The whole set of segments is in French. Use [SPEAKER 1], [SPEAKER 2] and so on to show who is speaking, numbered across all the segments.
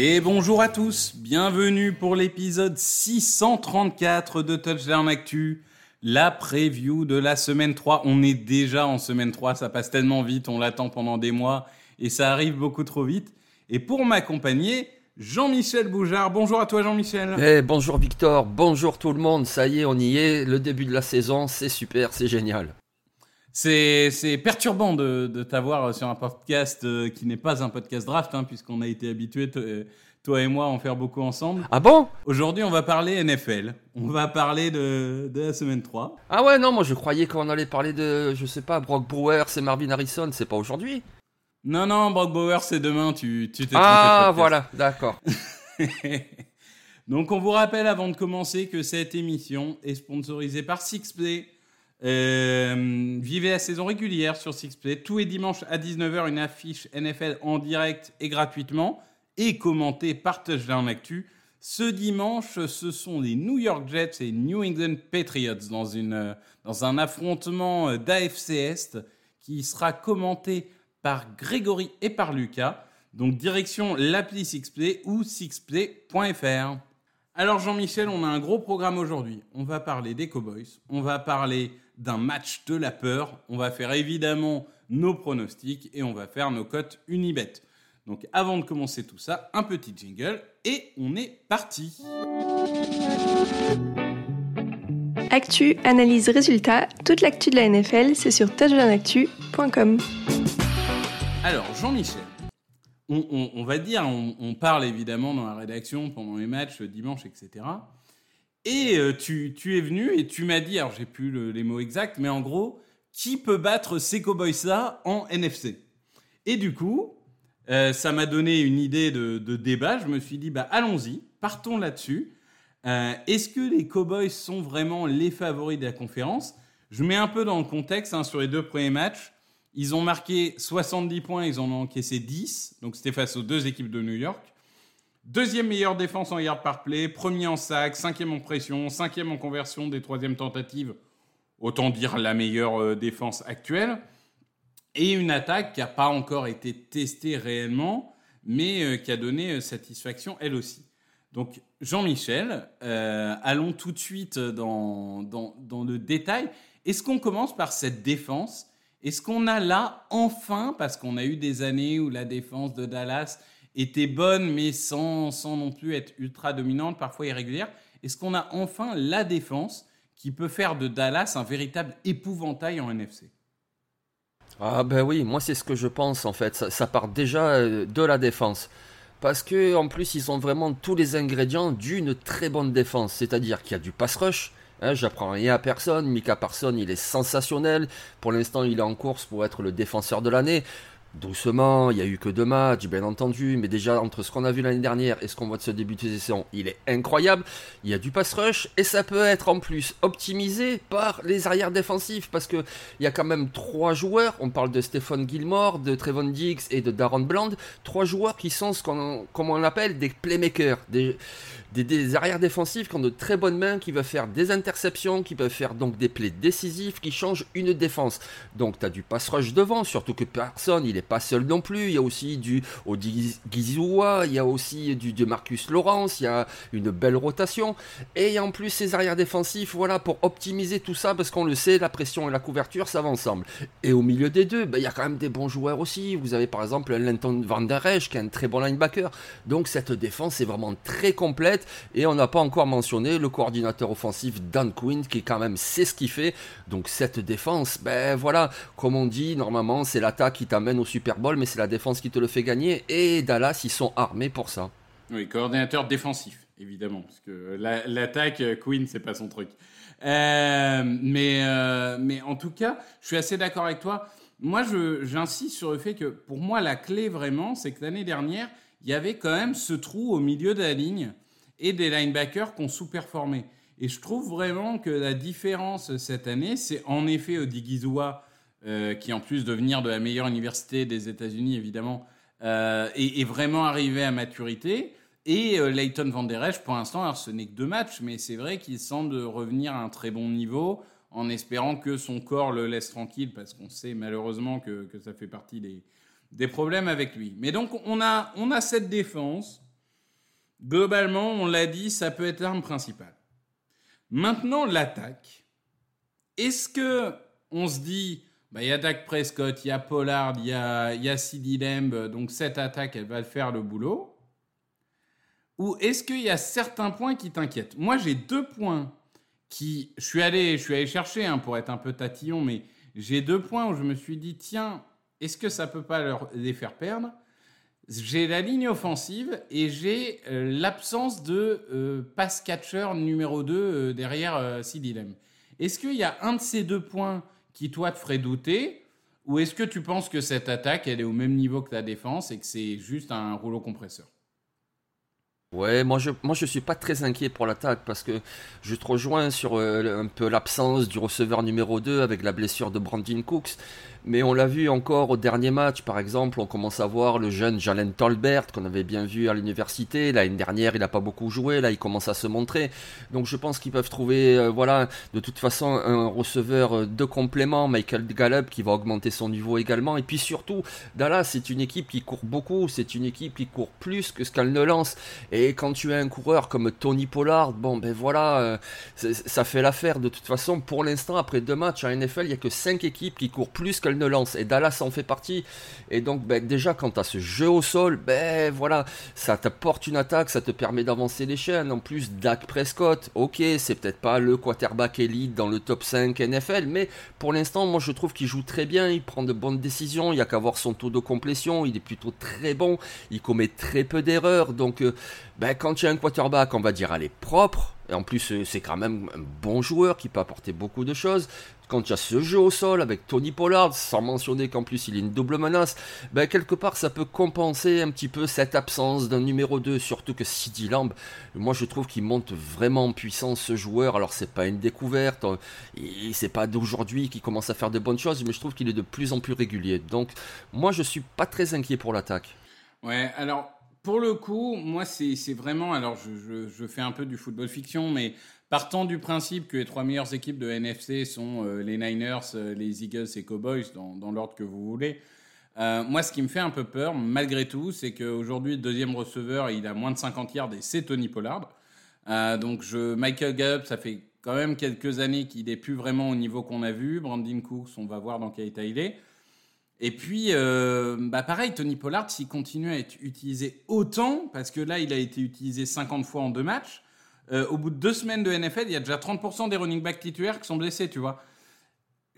[SPEAKER 1] Et bonjour à tous, bienvenue pour l'épisode 634 de Touchdown Actu, la preview de la semaine 3. On est déjà en semaine 3, ça passe tellement vite, on l'attend pendant des mois et ça arrive beaucoup trop vite. Et pour m'accompagner, Jean-Michel Boujard. Bonjour à toi Jean-Michel.
[SPEAKER 2] Eh, bonjour Victor, bonjour tout le monde, ça y est, on y est, le début de la saison, c'est super, c'est génial.
[SPEAKER 1] C'est, perturbant de, de t'avoir sur un podcast euh, qui n'est pas un podcast draft, hein, puisqu'on a été habitués, toi et moi, à en faire beaucoup ensemble.
[SPEAKER 2] Ah bon?
[SPEAKER 1] Aujourd'hui, on va parler NFL. On va parler de, de la semaine 3.
[SPEAKER 2] Ah ouais, non, moi je croyais qu'on allait parler de, je sais pas, Brock Brewer, c'est Marvin Harrison, c'est pas aujourd'hui
[SPEAKER 1] Non, non, Brock Bauer, c'est demain, tu, tu t'es
[SPEAKER 2] Ah voilà, d'accord.
[SPEAKER 1] Donc on vous rappelle avant de commencer que cette émission est sponsorisée par Sixplay. Euh, vivez la saison régulière sur Sixplay. Tous les dimanches à 19h, une affiche NFL en direct et gratuitement et commentée par Touchdown Actu. Ce dimanche, ce sont les New York Jets et New England Patriots dans, une, euh, dans un affrontement d'AFC Est qui sera commenté par Grégory et par Lucas. Donc direction l'appli Sixplay ou sixplay.fr. Alors Jean-Michel, on a un gros programme aujourd'hui. On va parler des Cowboys, on va parler d'un match de la peur, on va faire évidemment nos pronostics et on va faire nos cotes Unibet. Donc avant de commencer tout ça, un petit jingle et on est parti.
[SPEAKER 3] Actu, analyse, résultat, toute l'actu de la NFL, c'est sur touchdownactu.com.
[SPEAKER 1] Alors Jean-Michel, on, on- on va dire, on, on parle évidemment dans la rédaction pendant les matchs dimanche, etc. Et euh, tu, es venu et tu m'as dit, alors j'ai plus le- les mots exacts, mais en gros, qui peut battre ces Cowboys-là en NFC Et du coup, euh, ça m'a donné une idée de, de débat. Je me suis dit, bah allons-y, partons là-dessus. Euh, Est-ce que les Cowboys sont vraiment les favoris de la conférence? Je mets un peu dans le contexte hein, sur les deux premiers matchs. Ils ont marqué 70 points, ils en ont encaissé 10. Donc c'était face aux deux équipes de New York. Deuxième meilleure défense en yard par play, premier en sac, cinquième en pression, cinquième en conversion des troisièmes tentatives. Autant dire la meilleure euh, défense actuelle. Et une attaque qui n'a pas encore été testée réellement, mais euh, qui a donné euh, satisfaction elle aussi. Donc Jean-Michel, allons tout de suite dans le détail. Est-ce qu'on commence par cette défense? Est-ce qu'on a là enfin, parce qu'on a eu des années où la défense de Dallas était bonne, mais sans, non plus être ultra dominante, parfois irrégulière, est-ce qu'on a enfin la défense qui peut faire de Dallas un véritable épouvantail en NFC
[SPEAKER 2] Ah ben oui, moi c'est ce que je pense en fait. Ça, ça part déjà euh, de la défense. Parce que en plus ils ont vraiment tous les ingrédients d'une très bonne défense. C'est-à-dire qu'il y a du pass rush, Hein, J'apprends rien à personne. Mika Parson, il est sensationnel. Pour l'instant, il est en course pour être le défenseur de l'année. Doucement, il n'y a eu que deux matchs, bien entendu, mais déjà entre ce qu'on a vu l'année dernière et ce qu'on voit de ce début de saison, il est incroyable. Il y a du pass rush et ça peut être en plus optimisé par les arrières défensifs parce que il y a quand même trois joueurs. On parle de Stephen Gilmore, de Trevon Diggs et de Darren Bland, trois joueurs qui sont ce qu'on comme on l'appelle des playmakers, des, arrières défensifs qui ont de très bonnes mains, qui peuvent faire des interceptions, qui peuvent faire donc des plays décisifs, qui changent une défense. Donc tu as du pass rush devant, surtout que personne, il est pas seul non plus. Il y a aussi du Odi Gizua, il y a aussi du Marcus Lawrence, il y a une belle rotation. Et en plus, ces arrières défensifs, voilà, pour optimiser tout ça, parce qu'on le sait, la pression et la couverture, ça va ensemble. Et au milieu des deux, ben, il y a quand même des bons joueurs aussi. Vous avez par exemple Lenton Van Der Esch, qui est un très bon linebacker. Donc cette défense est vraiment très complète. Et on n'a pas encore mentionné le coordinateur offensif Dan Quinn, qui quand même sait ce qu'il fait. Donc cette défense, ben voilà, comme on dit, normalement, c'est l'attaque qui t'amène au Super Bowl, mais c'est la défense qui te le fait gagner. Et Dallas, ils sont armés pour ça.
[SPEAKER 1] Oui, coordinateur défensif, évidemment, parce que la- l'attaque, euh, Queen, c'est pas son truc. Euh, mais, euh, mais en tout cas, je suis assez d'accord avec toi. Moi, j'insiste sur le fait que pour moi, la clé vraiment, c'est que l'année dernière, il y avait quand même ce trou au milieu de la ligne et des linebackers qui ont sous-performé. Et je trouve vraiment que la différence cette année, c'est en effet Odigizua, euh, qui en plus de venir de la meilleure université des États-Unis, évidemment, euh, est, vraiment arrivé à maturité. Et euh, Leighton Van Der Esch, pour l'instant, alors ce n'est que deux matchs, mais c'est vrai qu'il semble revenir à un très bon niveau, en espérant que son corps le laisse tranquille, parce qu'on sait malheureusement que, que ça fait partie des, des problèmes avec lui. Mais donc, on a, on a cette défense. Globalement, on l'a dit, ça peut être l'arme principale. Maintenant, l'attaque. Est-ce que on se dit, bah, il y a Dak Prescott, il y a Pollard, il y a, y donc cette attaque, elle va faire le boulot Ou est-ce qu'il y a certains points qui t'inquiètent? Moi, j'ai deux points qui... Je suis allé, je suis allé chercher hein, pour être un peu tatillon, mais j'ai deux points où je me suis dit, tiens, est-ce que ça peut pas leur, les faire perdre? J'ai la ligne offensive et j'ai euh, l'absence de euh, pass catcher numéro 2 euh, derrière euh, Lamb. Est-ce qu'il y a un de ces deux points qui, toi, te ferait douter? Ou est-ce que tu penses que cette attaque, elle est au même niveau que la défense et que c'est juste un rouleau compresseur?
[SPEAKER 2] Ouais, moi je moi je suis pas très inquiet pour l'attaque parce que je te rejoins sur un peu l'absence du receveur numéro 2 avec la blessure de Brandon Cooks. Mais on l'a vu encore au dernier match, par exemple, on commence à voir le jeune Jalen Tolbert qu'on avait bien vu à l'université. L'année dernière, il n'a pas beaucoup joué, là il commence à se montrer. Donc je pense qu'ils peuvent trouver, euh, voilà, de toute façon un receveur euh, de complément, Michael Gallup qui va augmenter son niveau également. Et puis surtout, Dallas, c'est une équipe qui court beaucoup, c'est une équipe qui court plus que ce qu'elle ne lance. Et quand tu as un coureur comme Tony Pollard, bon ben voilà, euh, ça fait l'affaire de toute façon. Pour l'instant, après deux matchs en NFL, il n'y a que cinq équipes qui courent plus ne lancent. Et Dallas en fait partie. Et donc ben, déjà, quand tu as ce jeu au sol, ben voilà, ça t'apporte une attaque, ça te permet d'avancer les chaînes. En plus, Dak Prescott, ok, c'est peut-être pas le quarterback élite dans le top 5 NFL, mais pour l'instant, moi je trouve qu'il joue très bien, il prend de bonnes décisions, il n'y a qu'à voir son taux de complétion, il est plutôt très bon, il commet très peu d'erreurs. Donc euh, ben, quand tu as un quarterback, on va dire, est propre, et en plus euh, c'est quand même un bon joueur qui peut apporter beaucoup de choses. Quand tu as ce jeu au sol avec Tony Pollard, sans mentionner qu'en plus il est une double menace, ben quelque part ça peut compenser un petit peu cette absence d'un numéro 2, surtout que CeeDee Lamb, moi je trouve qu'il monte vraiment en puissance ce joueur, alors c'est pas une découverte, euh, c'est pas d'aujourd'hui qu'il commence à faire de bonnes choses, mais je trouve qu'il est de plus en plus régulier. Donc moi je suis pas très inquiet pour l'attaque.
[SPEAKER 1] Ouais, alors pour le coup, moi c'est vraiment, alors je, je fais un peu du football fiction, mais partant du principe que les trois meilleures équipes de NFC sont euh, les Niners, euh, les Eagles et Cowboys, dans, dans l'ordre que vous voulez, euh, moi ce qui me fait un peu peur, malgré tout, c'est qu'aujourd'hui deuxième receveur, il a moins de 50 yards et c'est Tony Pollard. Donc je, Michael Gallup, ça fait quand même quelques années qu'il n'est plus vraiment au niveau qu'on a vu. Brandon Cooks, on va voir dans quel état il est. Et puis, bah pareil, Tony Pollard, s'il continue à être utilisé autant, parce que là, il a été utilisé 50 fois en deux matchs, euh, au bout de deux semaines de NFL, il y a déjà 30% des running backs titulaires qui sont blessés, tu vois.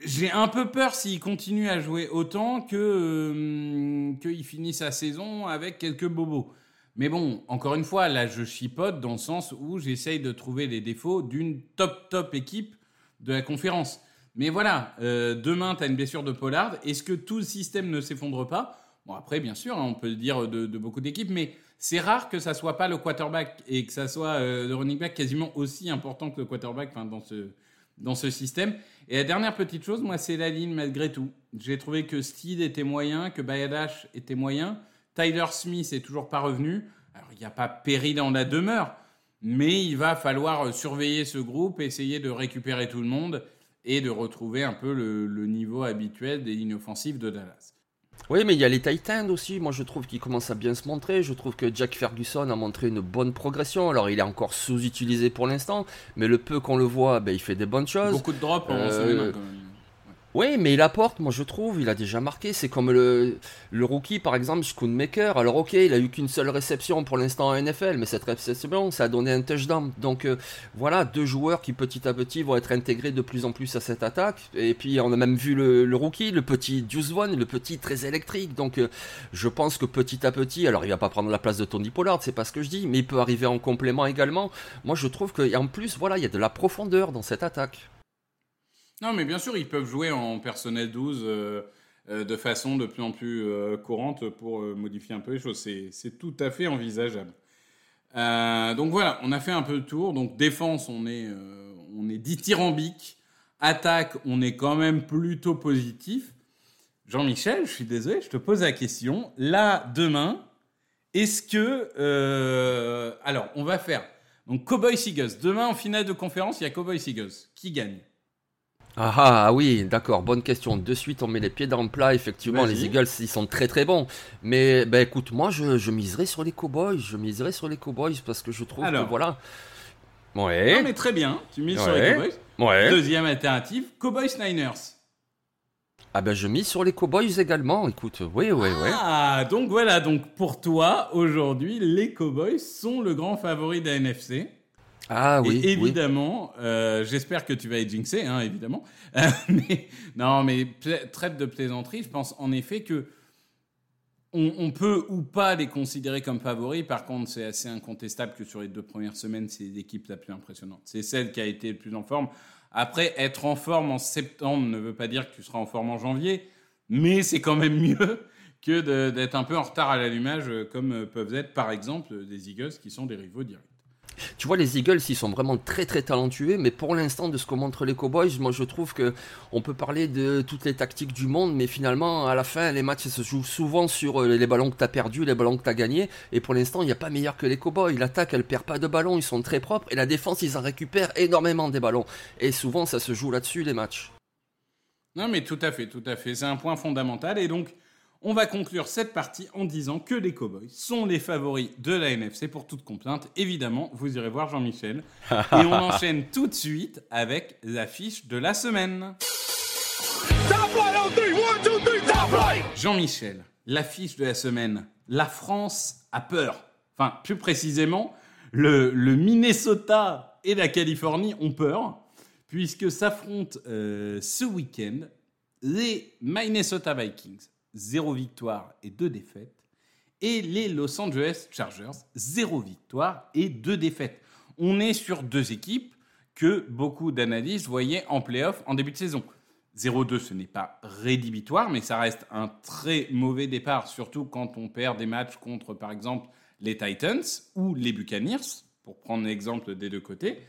[SPEAKER 1] J'ai un peu peur s'il continue à jouer autant que euh, qu'il finisse sa saison avec quelques bobos. Mais bon, encore une fois, là, je chipote dans le sens où j'essaye de trouver les défauts d'une top, top équipe de la conférence. Mais voilà, euh, demain, tu as une blessure de Pollard. Est-ce que tout le système ne s'effondre pas? Bon, après, bien sûr, hein, on peut le dire de, beaucoup d'équipes, mais c'est rare que ça soit pas le quarterback et que ça soit euh, le running back quasiment aussi important que le quarterback dans, ce, dans ce système. Et la dernière petite chose, moi, c'est la ligne malgré tout. J'ai trouvé que Steed était moyen, que Bayadash était moyen. Tyler Smith est toujours pas revenu. Alors, il n'y a pas péril dans la demeure, mais il va falloir surveiller ce groupe, essayer de récupérer tout le monde et de retrouver un peu le, niveau habituel des lignes offensives de Dallas.
[SPEAKER 2] Oui, mais il y a les Titans aussi. Moi, je trouve qu'ils commencent à bien se montrer. Je trouve que Jack Ferguson a montré une bonne progression. Alors, il est encore sous-utilisé pour l'instant, mais le peu qu'on le voit, ben, il fait des bonnes choses.
[SPEAKER 1] Beaucoup de drops en euh, même.
[SPEAKER 2] Oui, mais il apporte, moi je trouve, il a déjà marqué. C'est comme le, le rookie, par exemple, Schoonmaker. Alors, ok, il a eu qu'une seule réception pour l'instant en NFL, mais cette réception, ça a donné un touchdown. Donc, euh, voilà, deux joueurs qui petit à petit vont être intégrés de plus en plus à cette attaque. Et puis, on a même vu le, rookie, le petit Deuce One, le petit très électrique. Donc, euh, je pense que petit à petit, alors il va pas prendre la place de Tony Pollard, c'est pas ce que je dis, mais il peut arriver en complément également. Moi, je trouve qu'en plus, voilà, il y a de la profondeur dans cette attaque.
[SPEAKER 1] Non, mais bien sûr, ils peuvent jouer en personnel 12 euh, euh, de façon de plus en plus euh, courante pour modifier un peu les choses. C'est tout à fait envisageable. donc voilà, on a fait un peu le tour. Donc défense, on est, on est dithyrambique. Attaque, on est quand même plutôt positif. Jean-Michel, je suis désolé, je te pose la question. Là, demain, est-ce que... alors, on va faire... Donc Cowboy Seagulls. Demain, en finale de conférence, il y a Cowboy Seagulls. Qui gagne?
[SPEAKER 2] Ah, ah, ah oui, d'accord, bonne question. De suite, on met les pieds dans le plat. Effectivement, les Eagles, ils sont très très bons. Mais ben écoute, moi, je, miserai sur les Cowboys. Je miserai sur les Cowboys parce que je trouve que voilà.
[SPEAKER 1] Ouais. Non, mais très bien. Tu mises sur les Cowboys.
[SPEAKER 2] Ouais.
[SPEAKER 1] Deuxième alternative, Cowboys Niners.
[SPEAKER 2] Ah ben je mise sur les Cowboys également. Écoute, oui, oui, oui.
[SPEAKER 1] Ah, donc voilà. Donc pour toi, aujourd'hui, les Cowboys sont le grand favori de la NFC.
[SPEAKER 2] Ah oui.
[SPEAKER 1] Et évidemment, euh, j'espère que tu vas être jinxé, hein, évidemment. Euh, mais, non, mais traite de plaisanterie, je pense en effet que on, peut ou pas les considérer comme favoris. Par contre, c'est assez incontestable que sur les deux premières semaines, c'est l'équipe la plus impressionnante. C'est celle qui a été le plus en forme. Après, être en forme en septembre ne veut pas dire que tu seras en forme en janvier, mais c'est quand même mieux que d'être un peu en retard à l'allumage, comme peuvent être par exemple des Eagles qui sont des rivaux directs.
[SPEAKER 2] Tu vois, les Eagles, ils sont vraiment très très talentueux, mais pour l'instant, de ce que montrent les Cowboys, moi je trouve que on peut parler de toutes les tactiques du monde, mais finalement, à la fin, les matchs se jouent souvent sur euh, les ballons que tu as perdus, les ballons que tu as gagnés, et pour l'instant, il n'y a pas meilleur que les Cowboys. L'attaque, elle perd pas de ballons, ils sont très propres, et la défense, ils en récupèrent énormément des ballons. Et souvent, ça se joue là-dessus, les matchs.
[SPEAKER 1] Non, mais tout à fait, tout à fait. C'est un point fondamental, et donc. On va conclure cette partie en disant que les Cowboys sont les favoris de la NFC pour toute complainte. Évidemment, vous irez voir Jean-Michel. Et on enchaîne tout de suite avec l'affiche de la semaine. Jean-Michel, l'affiche de la semaine. La France a peur. Enfin, plus précisément, le, Minnesota et la Californie ont peur, puisque s'affrontent euh, ce week-end les Minnesota Vikings 0 victoire et 2 défaites. Et les Los Angeles Chargers, 0 victoire et 2 défaites. On est sur deux équipes que beaucoup d'analystes voyaient en playoff en début de saison. 0-2, ce n'est pas rédhibitoire, mais ça reste un très mauvais départ, surtout quand on perd des matchs contre, par exemple, les Titans ou les Buccaneers, pour prendre l'exemple des deux côtés.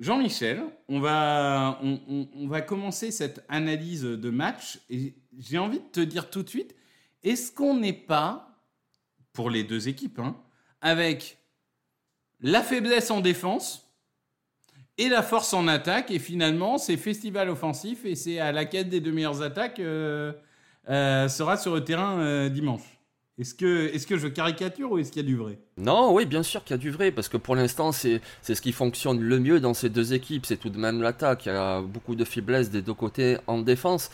[SPEAKER 1] Jean-Michel, on va, on, va commencer cette analyse de match et j'ai envie de te dire tout de suite, est-ce qu'on n'est pas, pour les deux équipes, hein, avec la faiblesse en défense et la force en attaque et finalement c'est festival offensif et c'est à laquelle des deux meilleures attaques euh, euh, sera sur le terrain euh, dimanche? Est-ce que, est que je caricature ou est-ce qu'il y a du vrai?
[SPEAKER 2] Non, oui, bien sûr qu'il y a du vrai, parce que pour l'instant, c'est, c'est ce qui fonctionne le mieux dans ces deux équipes. C'est tout de même l'attaque. Il y a beaucoup de faiblesses des deux côtés en défense.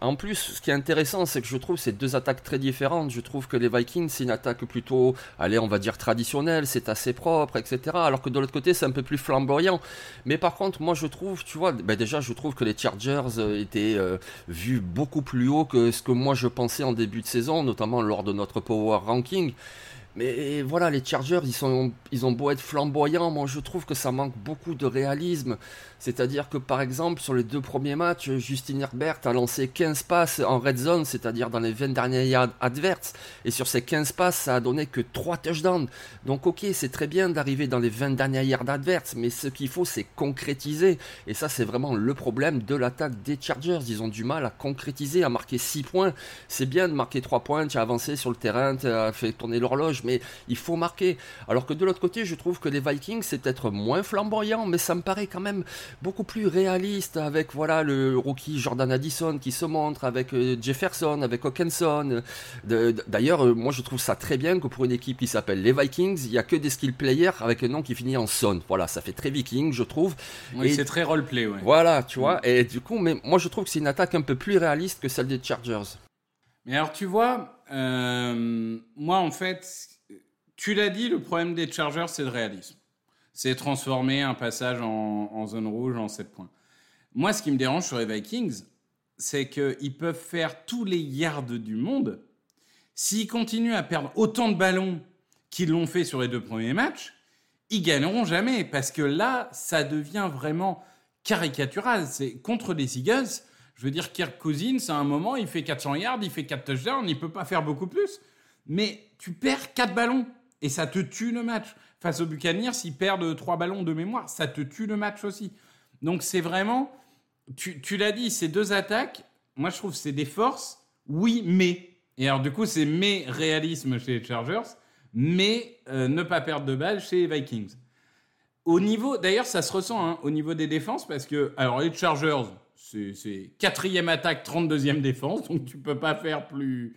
[SPEAKER 2] En plus, ce qui est intéressant, c'est que je trouve ces deux attaques très différentes. Je trouve que les Vikings, c'est une attaque plutôt, allez, on va dire traditionnelle, c'est assez propre, etc. Alors que de l'autre côté, c'est un peu plus flamboyant. Mais par contre, moi, je trouve, tu vois, ben déjà, je trouve que les Chargers euh, étaient euh, vus beaucoup plus haut que ce que moi je pensais en début de saison, notamment lors de notre Power Ranking. Mais voilà, les Chargers, ils, sont, ils ont beau être flamboyants, moi je trouve que ça manque beaucoup de réalisme. C'est-à-dire que par exemple, sur les deux premiers matchs, Justin Herbert a lancé 15 passes en red zone, c'est-à-dire dans les 20 dernières yards adverses. Et sur ces 15 passes, ça a donné que 3 touchdowns. Donc ok, c'est très bien d'arriver dans les 20 dernières yards adverses, mais ce qu'il faut, c'est concrétiser. Et ça, c'est vraiment le problème de l'attaque des Chargers. Ils ont du mal à concrétiser, à marquer 6 points. C'est bien de marquer 3 points, tu as avancé sur le terrain, tu as fait tourner l'horloge, mais il faut marquer. Alors que de l'autre côté, je trouve que les Vikings, c'est peut-être moins flamboyant, mais ça me paraît quand même beaucoup plus réaliste avec voilà le rookie Jordan Addison qui se montre avec euh, Jefferson, avec Hawkinson. D'ailleurs, euh, moi je trouve ça très bien que pour une équipe qui s'appelle les Vikings, il y a que des skill players avec un nom qui finit en son. Voilà, ça fait très Viking, je trouve.
[SPEAKER 1] Oui, c'est très roleplay, ouais.
[SPEAKER 2] Voilà, tu vois. Et du coup, mais moi je trouve que c'est une attaque un peu plus réaliste que celle des Chargers.
[SPEAKER 1] Mais alors, tu vois, euh, moi en fait, tu l'as dit, le problème des Chargers, c'est le réalisme c'est transformer un passage en, zone rouge en 7 points. Moi, ce qui me dérange sur les Vikings, c'est qu'ils peuvent faire tous les yards du monde. S'ils continuent à perdre autant de ballons qu'ils l'ont fait sur les deux premiers matchs, ils gagneront jamais. Parce que là, ça devient vraiment caricatural. C'est contre les Eagles. Je veux dire, Kirk Cousins, à un moment, il fait 400 yards, il fait 4 touchdowns, il peut pas faire beaucoup plus. Mais tu perds 4 ballons et ça te tue le match face aux Buccaneers, s'ils perdent trois ballons de mémoire, ça te tue le match aussi. Donc c'est vraiment, tu, l'as dit, ces deux attaques, moi je trouve c'est des forces, oui, mais. Et alors du coup, c'est mais réalisme chez les Chargers, mais euh, ne pas perdre de balles chez les Vikings. Au niveau, d'ailleurs, ça se ressent hein, au niveau des défenses parce que, alors les Chargers, c'est quatrième attaque, 32e défense, donc tu peux pas faire plus,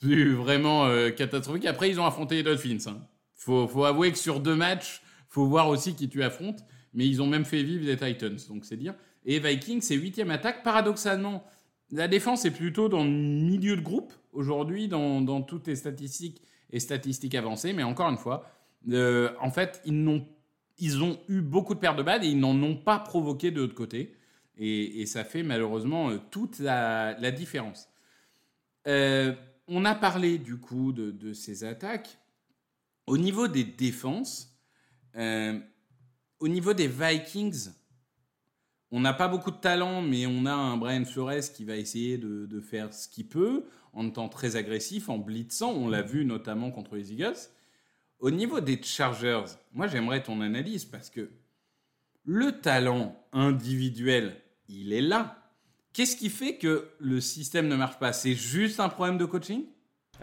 [SPEAKER 1] plus vraiment euh, catastrophique. Après, ils ont affronté les Dolphins. Hein. Faut, faut avouer que sur deux matchs, faut voir aussi qui tu affrontes. Mais ils ont même fait vivre les Titans, donc c'est dire. Et Vikings, c'est huitième attaque. Paradoxalement, la défense est plutôt dans le milieu de groupe aujourd'hui, dans, toutes les statistiques et statistiques avancées. Mais encore une fois, euh, en fait, ils, n'ont, ils ont eu beaucoup de pertes de balles et ils n'en ont pas provoqué de l'autre côté. Et, ça fait malheureusement euh, toute la, différence. Euh, on a parlé du coup de, de ces attaques. Au niveau des défenses, euh, au niveau des Vikings, on n'a pas beaucoup de talent, mais on a un Brian Flores qui va essayer de, faire ce qu'il peut en étant très agressif, en blitzant. On l'a vu notamment contre les Eagles. Au niveau des Chargers, moi j'aimerais ton analyse parce que le talent individuel, il est là. Qu'est-ce qui fait que le système ne marche pas? C'est juste un problème de coaching?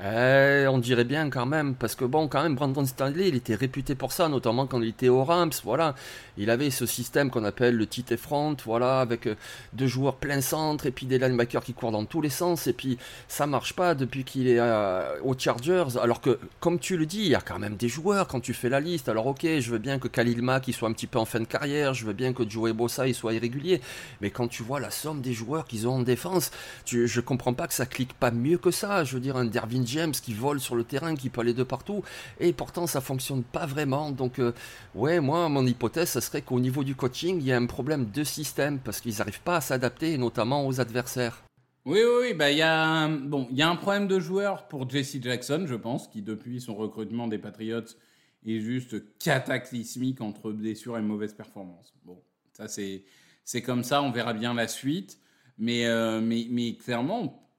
[SPEAKER 2] Eh, on dirait bien quand même, parce que bon, quand même, Brandon Stanley, il était réputé pour ça, notamment quand il était au Rams, voilà. Il avait ce système qu'on appelle le tight front, voilà, avec euh, deux joueurs plein centre et puis des linebackers qui courent dans tous les sens, et puis ça marche pas depuis qu'il est euh, aux Chargers, alors que, comme tu le dis, il y a quand même des joueurs quand tu fais la liste, alors ok, je veux bien que Khalil Mack soit un petit peu en fin de carrière, je veux bien que Joey Bossa il soit irrégulier, mais quand tu vois la somme des joueurs qu'ils ont en défense, je comprends pas que ça clique pas mieux que ça, je veux dire, un Dervin James qui vole sur le terrain, qui peut aller de partout, et pourtant ça fonctionne pas vraiment. Donc, euh, ouais, moi, mon hypothèse, ce serait qu'au niveau du coaching, il y a un problème de système parce qu'ils n'arrivent pas à s'adapter, notamment aux adversaires.
[SPEAKER 1] Oui, oui, oui. Bah, il y a un, bon, il y a un problème de joueur pour Jesse Jackson, je pense, qui depuis son recrutement des Patriots est juste cataclysmique entre blessures et mauvaises performances. Bon, ça c'est c'est comme ça. On verra bien la suite, mais euh, mais mais clairement,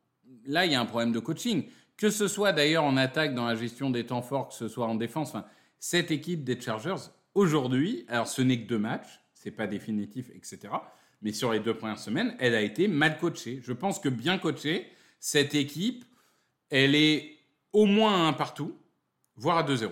[SPEAKER 1] là il y a un problème de coaching. Que ce soit d'ailleurs en attaque dans la gestion des temps forts, que ce soit en défense, cette équipe des Chargers, aujourd'hui, alors ce n'est que deux matchs, c'est pas définitif, etc. Mais sur les deux premières semaines, elle a été mal coachée. Je pense que bien coachée, cette équipe, elle est au moins un partout, voire à 2-0.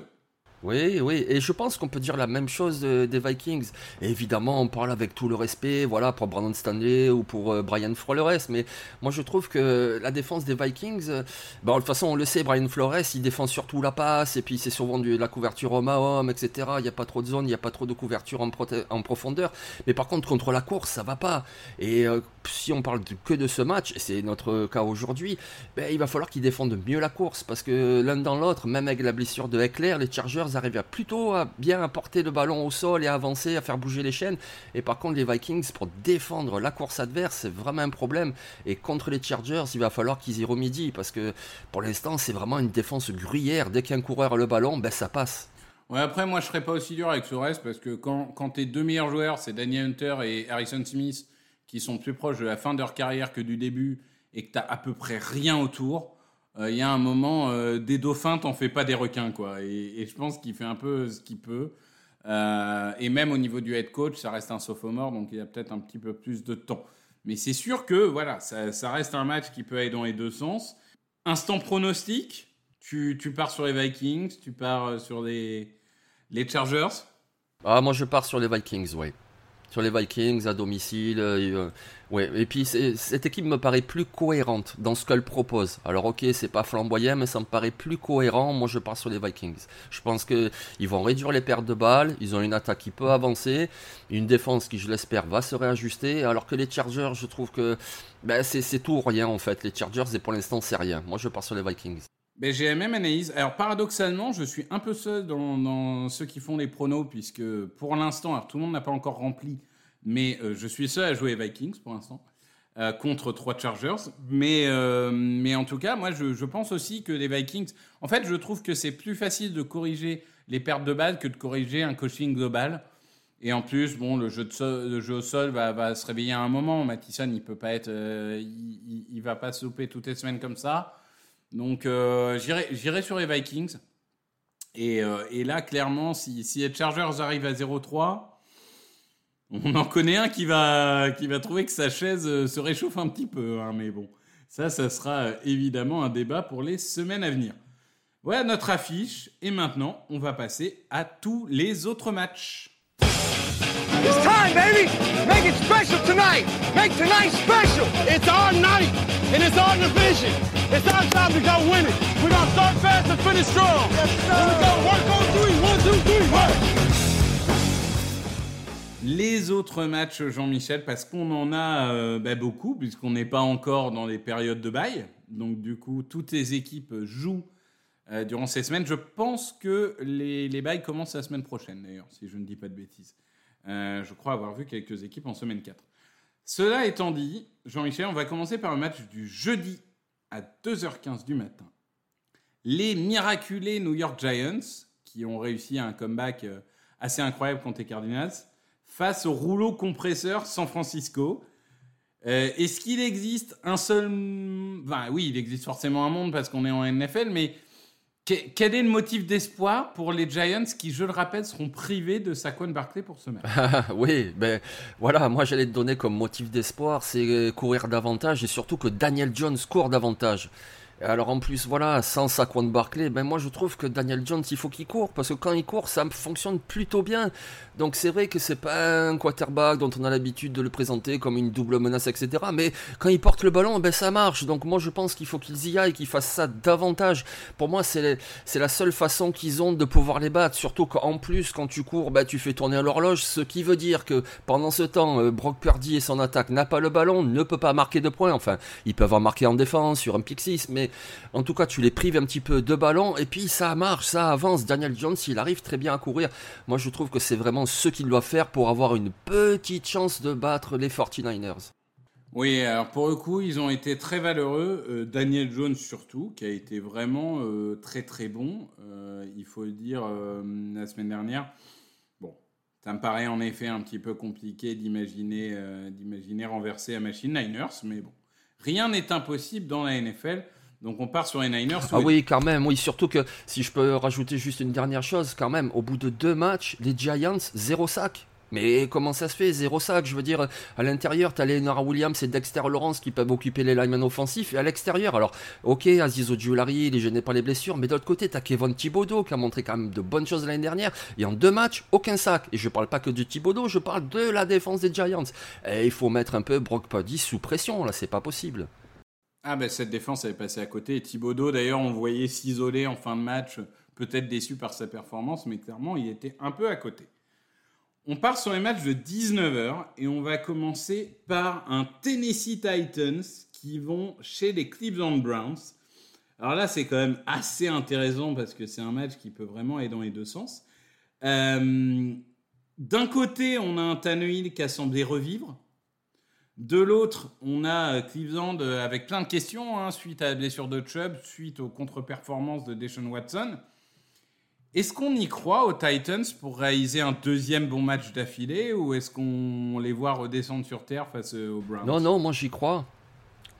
[SPEAKER 2] Oui, oui, et je pense qu'on peut dire la même chose des Vikings. évidemment, on parle avec tout le respect, voilà, pour Brandon Stanley ou pour euh, Brian Flores, mais moi je trouve que la défense des Vikings, euh, bah, de toute façon, on le sait, Brian Flores, il défend surtout la passe, et puis c'est souvent de la couverture homme à homme, etc. Il n'y a pas trop de zone, il n'y a pas trop de couverture en, profondeur. Mais par contre, contre la course, ça va pas. Et euh, si on parle que de ce match, et c'est notre cas aujourd'hui, ben, il va falloir qu'ils défendent mieux la course parce que l'un dans l'autre, même avec la blessure de Eckler, les Chargers arrivent à plutôt à bien apporter le ballon au sol et avancer, à faire bouger les chaînes. Et par contre, les Vikings, pour défendre la course adverse, c'est vraiment un problème. Et contre les Chargers, il va falloir qu'ils y remédient parce que pour l'instant, c'est vraiment une défense gruyère. Dès qu'un coureur a le ballon, ben, ça passe.
[SPEAKER 1] Après, moi, je serais pas aussi dur avec ce reste parce que quand, tes deux meilleurs joueurs, c'est Daniel Hunter et Harrison Smith, qui sont plus proches de la fin de leur carrière que du début et que tu à peu près rien autour, euh, il y a un moment, euh, des dauphins, t'en fais pas des requins, quoi. Et, je pense qu'il fait un peu ce qu'il peut. Euh, et même au niveau du head coach, ça reste un sophomore, donc il y a peut-être un petit peu plus de temps. Mais c'est sûr que, voilà, ça, reste un match qui peut aller dans les deux sens. Instant pronostic, tu, pars sur les Vikings, tu pars sur les, les Chargers?
[SPEAKER 2] Ah, moi je pars sur les Vikings, ouais sur les Vikings à domicile. Euh, euh, ouais. Et puis cette équipe me paraît plus cohérente dans ce qu'elle propose. Alors ok, c'est pas flamboyant, mais ça me paraît plus cohérent. Moi, je pars sur les Vikings. Je pense que ils vont réduire les pertes de balles. Ils ont une attaque qui peut avancer, une défense qui, je l'espère, va se réajuster. Alors que les Chargers, je trouve que ben, c'est tout ou rien en fait. Les Chargers, et pour l'instant, c'est rien. Moi, je pars sur les Vikings.
[SPEAKER 1] Ben, j'ai la même analyse. Alors paradoxalement, je suis un peu seul dans, ceux qui font les pronos, puisque pour l'instant, tout le monde n'a pas encore rempli, mais euh, je suis seul à jouer Vikings pour l'instant, euh, contre trois Chargers. Mais, euh, mais en tout cas, moi, je, pense aussi que les Vikings... En fait, je trouve que c'est plus facile de corriger les pertes de balles que de corriger un coaching global. Et en plus, bon, le jeu, de jeu au sol va, va, se réveiller à un moment. Mattison, il peut pas être, il, il, va pas se louper toutes les semaines comme ça. Donc euh, j'irai sur les Vikings. Et, euh, et là, clairement, si, si, les Chargers arrivent à 0-3, on en connaît un qui va, qui va trouver que sa chaise euh, se réchauffe un petit peu. Hein, mais bon, ça, ça sera évidemment un débat pour les semaines à venir. Voilà notre affiche. Et maintenant, on va passer à tous les autres matchs.
[SPEAKER 4] It's time, baby! Make it special tonight! Make tonight special! It's our night, and it's our division. It's our time to go win it. We're gonna start fast and finish strong. Yes, sir. we go work on three. One, two, three, work!
[SPEAKER 1] Les autres matchs, Jean-Michel, parce qu'on en a euh, bah, beaucoup, puisqu'on n'est pas encore dans les périodes de bail. Donc, du coup, toutes les équipes jouent euh, durant ces semaines. Je pense que les, les bails commencent la semaine prochaine, d'ailleurs, si je ne dis pas de bêtises. Euh, je crois avoir vu quelques équipes en semaine 4. Cela étant dit, Jean-Michel, on va commencer par un match du jeudi à 2h15 du matin. Les miraculés New York Giants, qui ont réussi un comeback euh, assez incroyable contre les Cardinals, face au rouleau compresseur San Francisco. Euh, est-ce qu'il existe un seul... Enfin, oui, il existe forcément un monde parce qu'on est en NFL, mais quel est le motif d'espoir pour les Giants qui, je le rappelle, seront privés de Saquon Barkley pour ce match
[SPEAKER 2] Oui, ben voilà, moi j'allais te donner comme motif d'espoir, c'est courir davantage et surtout que Daniel Jones court davantage. Alors en plus, voilà, sans Saquon Barclay, ben moi je trouve que Daniel Jones, il faut qu'il court, parce que quand il court, ça fonctionne plutôt bien. Donc c'est vrai que c'est pas un quarterback dont on a l'habitude de le présenter comme une double menace, etc. Mais quand il porte le ballon, ben ça marche. Donc moi je pense qu'il faut qu'ils y aillent, qu'ils fassent ça davantage. Pour moi, c'est la seule façon qu'ils ont de pouvoir les battre. Surtout qu'en plus, quand tu cours, ben, tu fais tourner l'horloge, ce qui veut dire que pendant ce temps, euh, Brock Purdy et son attaque n'a pas le ballon, ne peut pas marquer de points. Enfin, ils peuvent en marquer en défense sur un 6, mais en tout cas, tu les prives un petit peu de ballon et puis ça marche, ça avance. Daniel Jones, il arrive très bien à courir. Moi, je trouve que c'est vraiment ce qu'il doit faire pour avoir une petite chance de battre les 49ers.
[SPEAKER 1] Oui, alors pour le coup, ils ont été très valeureux. Euh, Daniel Jones surtout, qui a été vraiment euh, très très bon. Euh, il faut le dire, la semaine dernière. Bon, ça me paraît en effet un petit peu compliqué d'imaginer d'imaginer renverser à Machine Niners, mais bon, rien n'est impossible dans la NFL. Donc on part sur les Niners.
[SPEAKER 2] Ah oui, quand même, oui, surtout que si je peux rajouter juste une dernière chose, quand même, au bout de deux matchs, les Giants, zéro sac. Mais comment ça se fait Zéro sac, je veux dire, à l'intérieur, t'as Leonard Williams et Dexter Lawrence qui peuvent occuper les linemen offensifs, et à l'extérieur, alors, ok, Aziz Ojulari, il est gêné par les blessures, mais d'autre côté, t'as Kevin Thibodeau qui a montré quand même de bonnes choses l'année dernière, et en deux matchs, aucun sac. Et je parle pas que de Thibodeau, je parle de la défense des Giants. Et il faut mettre un peu Brock Purdy sous pression, là, c'est pas possible.
[SPEAKER 1] Ah ben cette défense est passée à côté. Et Thibodeau d'ailleurs on voyait s'isoler en fin de match, peut-être déçu par sa performance, mais clairement il était un peu à côté. On part sur les matchs de 19h et on va commencer par un Tennessee Titans qui vont chez les Cleveland Browns. Alors là, c'est quand même assez intéressant parce que c'est un match qui peut vraiment aller dans les deux sens. Euh, D'un côté, on a un Tannehill qui a semblé revivre. De l'autre, on a euh, Cleveland euh, avec plein de questions hein, suite à la blessure de Chubb, suite aux contre-performances de Deshaun Watson. Est-ce qu'on y croit aux Titans pour réaliser un deuxième bon match d'affilée ou est-ce qu'on les voit redescendre sur terre face aux Browns?
[SPEAKER 2] Non, non, moi j'y crois.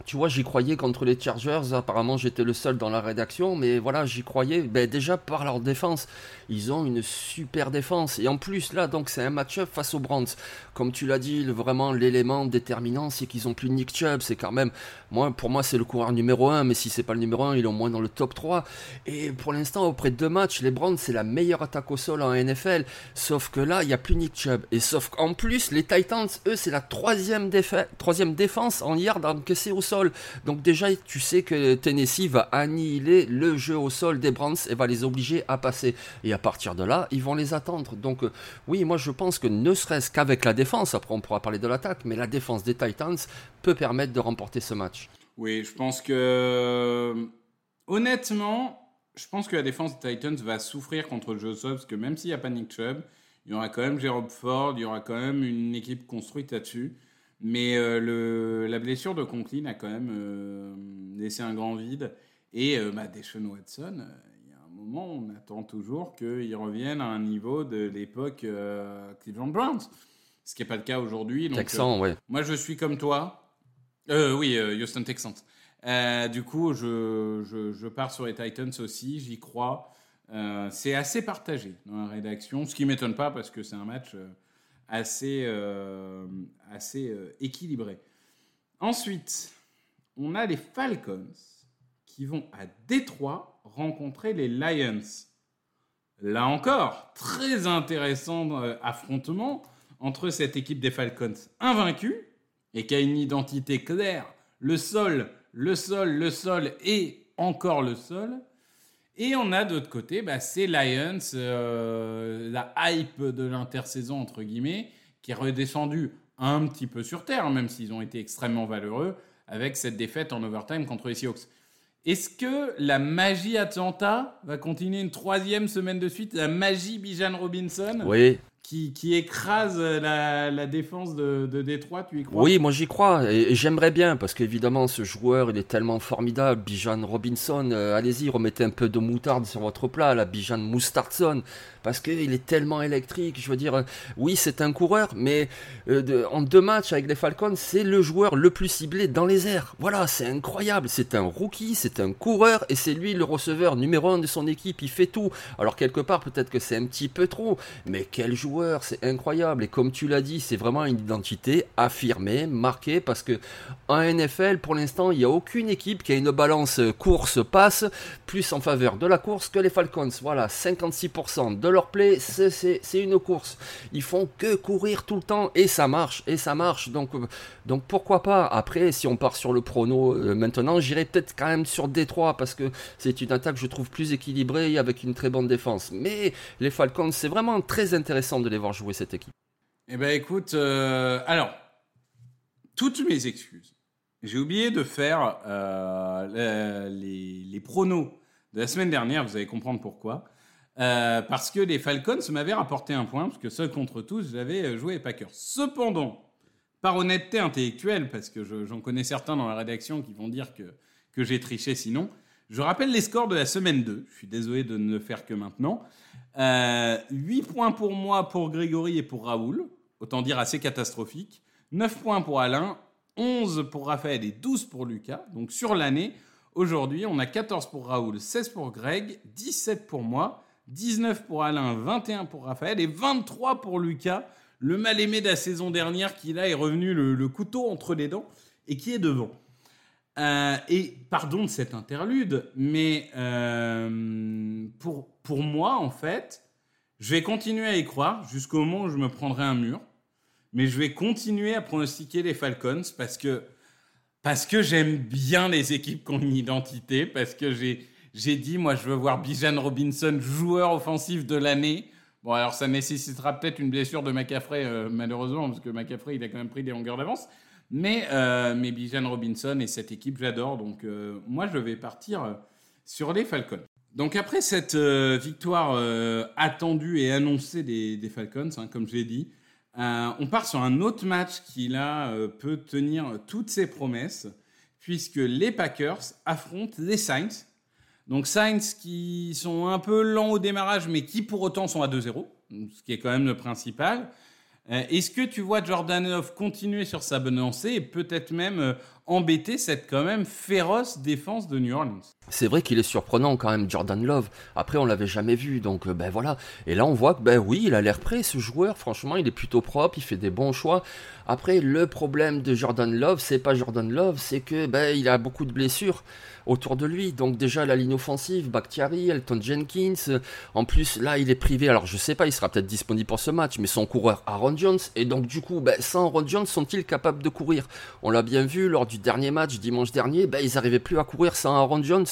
[SPEAKER 2] Tu vois, j'y croyais contre les Chargers. Apparemment, j'étais le seul dans la rédaction, mais voilà, j'y croyais. Ben, déjà par leur défense, ils ont une super défense. Et en plus, là, donc, c'est un match-up face aux Browns. Comme tu l'as dit, vraiment, l'élément déterminant, c'est qu'ils ont plus Nick Chubb. C'est quand même, moi, pour moi, c'est le coureur numéro 1, mais si c'est pas le numéro 1, il est au moins dans le top 3. Et pour l'instant, auprès de deux matchs, les Browns, c'est la meilleure attaque au sol en NFL. Sauf que là, il n'y a plus Nick Chubb. Et sauf qu'en plus, les Titans, eux, c'est la troisième, troisième défense en yards encaissés au sol. Donc déjà, tu sais que Tennessee va annihiler le jeu au sol des Browns et va les obliger à passer. Et partir de là, ils vont les attendre. Donc euh, oui, moi je pense que ne serait-ce qu'avec la défense, après on pourra parler de l'attaque, mais la défense des Titans peut permettre de remporter ce match.
[SPEAKER 1] Oui, je pense que honnêtement, je pense que la défense des Titans va souffrir contre le jeu parce que même s'il n'y a pas Nick Chubb, il y aura quand même Jérôme Ford, il y aura quand même une équipe construite là-dessus. Mais euh, la blessure de Conklin a quand même euh, laissé un grand vide. Et euh, bah, Deshaun Watson, moment, on attend toujours qu'il revienne à un niveau de l'époque Cleveland Browns. Ce qui n'est pas le cas aujourd'hui.
[SPEAKER 2] Texan, ouais.
[SPEAKER 1] Moi, je suis comme toi. oui, Houston Texans. du coup, je, je, je, pars sur les Titans aussi, j'y crois. c'est assez partagé dans la rédaction, ce qui m'étonne pas parce que c'est un match assez, euh, assez euh, équilibré. Ensuite, on a les Falcons qui vont à Détroit rencontrer les Lions. Là encore, très intéressant euh, affrontement entre cette équipe des Falcons invaincue et qui a une identité claire, le sol, le sol, le sol et encore le sol, et on a d'autre côté bah, ces Lions, euh, la hype de l'intersaison, entre guillemets, qui est redescendue un petit peu sur terre, même s'ils ont été extrêmement valeureux, avec cette défaite en overtime contre les Seahawks. Est-ce que la magie Atlanta va continuer une troisième semaine de suite La magie Bijan Robinson?
[SPEAKER 2] Oui,
[SPEAKER 1] qui, écrase la, défense de, de, Détroit, tu y crois?
[SPEAKER 2] Oui, moi j'y crois, et, j'aimerais bien, parce qu'évidemment ce joueur il est tellement formidable, Bijan Robinson, euh, allez-y, remettez un peu de moutarde sur votre plat, la Bijan Moustardson, parce qu'il est tellement électrique, je veux dire, euh, oui c'est un coureur, mais euh, en deux matchs avec les Falcons, c'est le joueur le plus ciblé dans les airs, voilà, c'est incroyable, c'est un rookie, c'est un coureur, et c'est lui le receveur numéro un de son équipe, il fait tout, alors quelque part peut-être que c'est un petit peu trop, mais quel joueur c'est incroyable. Et comme tu l'as dit, c'est vraiment une identité affirmée, marquée, parce que en NFL, pour l'instant, il n'y a aucune équipe qui a une balance course-passe plus en faveur de la course que les Falcons. Voilà, 56% de leur play, c'est une course. Ils font que courir tout le temps et ça marche, et ça marche. Donc, donc pourquoi pas? Après, si on part sur le prono euh, maintenant, j'irai peut-être quand même sur Détroit parce que c'est une attaque, je trouve, plus équilibrée avec une très bonne défense. Mais les Falcons, c'est vraiment très intéressant de les voir jouer cette équipe.
[SPEAKER 1] Eh ben écoute, euh, alors, toutes mes excuses. J'ai oublié de faire euh, les, pronos de la semaine dernière, vous allez comprendre pourquoi. parce que les Falcons m'avaient rapporté un point, parce que seul contre tous, j'avais joué les Packers. Cependant, par honnêteté intellectuelle, parce que j'en connais certains dans la rédaction qui vont dire que, que j'ai triché sinon, je rappelle les scores de la semaine 2. Je suis désolé de ne le faire que maintenant. 8 euh, points pour moi, pour Grégory et pour Raoul. Autant dire assez catastrophique. 9 points pour Alain, 11 pour Raphaël et 12 pour Lucas. Donc sur l'année, aujourd'hui, on a 14 pour Raoul, 16 pour Greg, 17 pour moi, 19 pour Alain, 21 pour Raphaël et 23 pour Lucas le mal-aimé de la saison dernière qui là est revenu le, couteau entre les dents et qui est devant. Euh, et pardon de cette interlude, mais euh, pour, pour moi, en fait, je vais continuer à y croire jusqu'au moment où je me prendrai un mur. Mais je vais continuer à pronostiquer les Falcons parce que, parce que j'aime bien les équipes qui ont une identité, parce que j'ai, j'ai dit, moi, je veux voir Bijan Robinson joueur offensif de l'année Bon, alors ça nécessitera peut-être une blessure de McCaffrey, euh, malheureusement, parce que McCaffrey, il a quand même pris des longueurs d'avance. Mais, euh, Bijan Robinson et cette équipe, j'adore. Donc, euh, moi, je vais partir euh, sur les Falcons. Donc, après cette euh, victoire attendue et annoncée des, Falcons, hein, comme je l'ai dit, on part sur un autre match qui, là, peut tenir toutes ses promesses, puisque les Packers affrontent les Saints. Donc Saints qui sont un peu lents au démarrage, mais qui pour autant sont à 2-0, ce qui est quand même le principal. Euh, Est-ce que tu vois Jordan Love continuer sur sa bonne lancée et peut-être même euh, embêter cette quand même féroce défense de New Orleans
[SPEAKER 2] C'est vrai qu'il est surprenant quand même, Jordan Love. Après, on l'avait jamais vu, donc euh, ben voilà. Et là, on voit que ben oui, il a l'air prêt, ce joueur. Franchement, il est plutôt propre, il fait des bons choix. Après, le problème de Jordan Love, c'est pas Jordan Love, c'est que ben il a beaucoup de blessures autour de lui. Donc déjà la ligne offensive, Bakhtiari, Elton Jenkins. En plus, là, il est privé. Alors je sais pas, il sera peut-être disponible pour ce match, mais son coureur Aaron Jones. Et donc du coup, ben, sans Aaron Jones, sont-ils capables de courir? On l'a bien vu lors du dernier match dimanche dernier. Ben, ils n'arrivaient plus à courir sans Aaron Jones.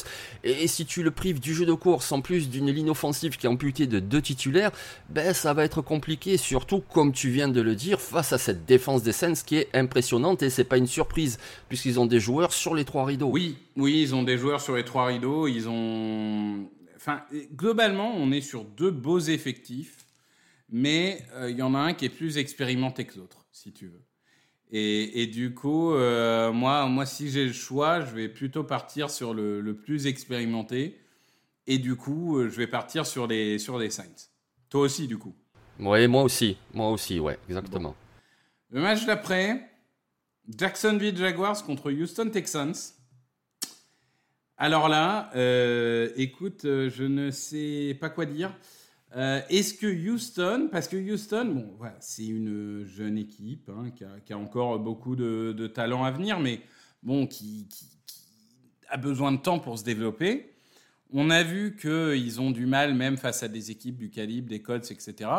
[SPEAKER 2] Et si tu le prives du jeu de course, en plus d'une ligne offensive qui est amputée de deux titulaires, ben ça va être compliqué. Surtout, comme tu viens de le dire, face à cette défense des Saints qui est impressionnante. Et c'est pas une surprise, puisqu'ils ont des joueurs sur les trois rideaux.
[SPEAKER 1] Oui, oui, ils ont des joueurs sur les trois rideaux. Ils ont. Enfin, globalement, on est sur deux beaux effectifs, mais euh, il y en a un qui est plus expérimenté que l'autre, si tu veux. Et, et du coup, euh, moi, moi, si j'ai le choix, je vais plutôt partir sur le, le plus expérimenté. Et du coup, euh, je vais partir sur les, sur les Saints. Toi aussi, du coup.
[SPEAKER 2] Ouais, moi aussi. Moi aussi, ouais, exactement.
[SPEAKER 1] Le match d'après, Jacksonville Jaguars contre Houston Texans. Alors là, euh, écoute, je ne sais pas quoi dire. Euh, Est-ce que Houston, parce que Houston, bon, voilà, c'est une jeune équipe hein, qui, a, encore beaucoup de, talent à venir, mais bon, qui, a besoin de temps pour se développer. On a vu qu'ils ont du mal même face à des équipes du calibre des Colts, etc.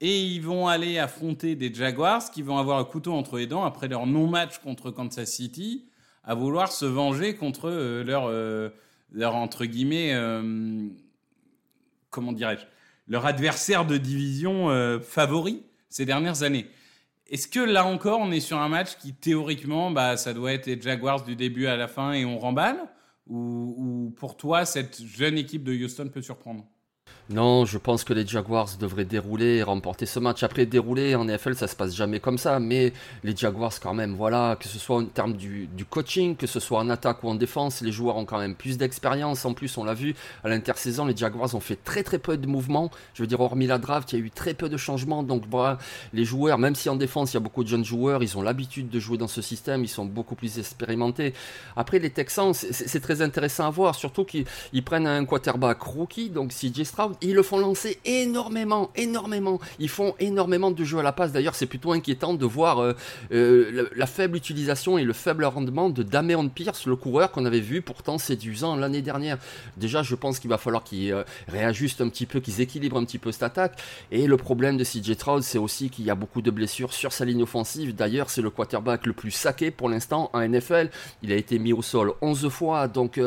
[SPEAKER 1] Et ils vont aller affronter des Jaguars qui vont avoir un couteau entre les dents après leur non-match contre Kansas City, à vouloir se venger contre euh, leur, euh, leur, entre guillemets, comment dirais-je, leur adversaire de division euh, favori ces dernières années. Est-ce que là encore, on est sur un match qui théoriquement, bah, ça doit être les Jaguars du début à la fin et on remballe? Ou, ou pour toi, cette jeune équipe de Houston peut surprendre?
[SPEAKER 2] Non, je pense que les Jaguars devraient dérouler et remporter ce match. Après, dérouler en NFL, ça se passe jamais comme ça, mais les Jaguars, quand même, voilà, que ce soit en termes du, coaching, que ce soit en attaque ou en défense, les joueurs ont quand même plus d'expérience. En plus, on l'a vu à l'intersaison, les Jaguars ont fait très très peu de mouvements. Je veux dire, hormis la draft, il y a eu très peu de changements. Donc, les joueurs, même si en défense, il y a beaucoup de jeunes joueurs, ils ont l'habitude de jouer dans ce système, ils sont beaucoup plus expérimentés. Après, les Texans, c'est très intéressant à voir, surtout qu'ils prennent un quarterback rookie, donc CJ Stroud ils le font lancer énormément, énormément. Ils font énormément de jeux à la passe. D'ailleurs, c'est plutôt inquiétant de voir euh, euh, la, faible utilisation et le faible rendement de Dameon Pierce, le coureur qu'on avait vu pourtant séduisant l'année dernière. Déjà, je pense qu'il va falloir qu'ils euh, réajustent un petit peu, qu'ils équilibrent un petit peu cette attaque. Et le problème de CJ Stroud, c'est aussi qu'il y a beaucoup de blessures sur sa ligne offensive. D'ailleurs, c'est le quarterback le plus saqué pour l'instant en NFL. Il a été mis au sol 11 fois. Donc,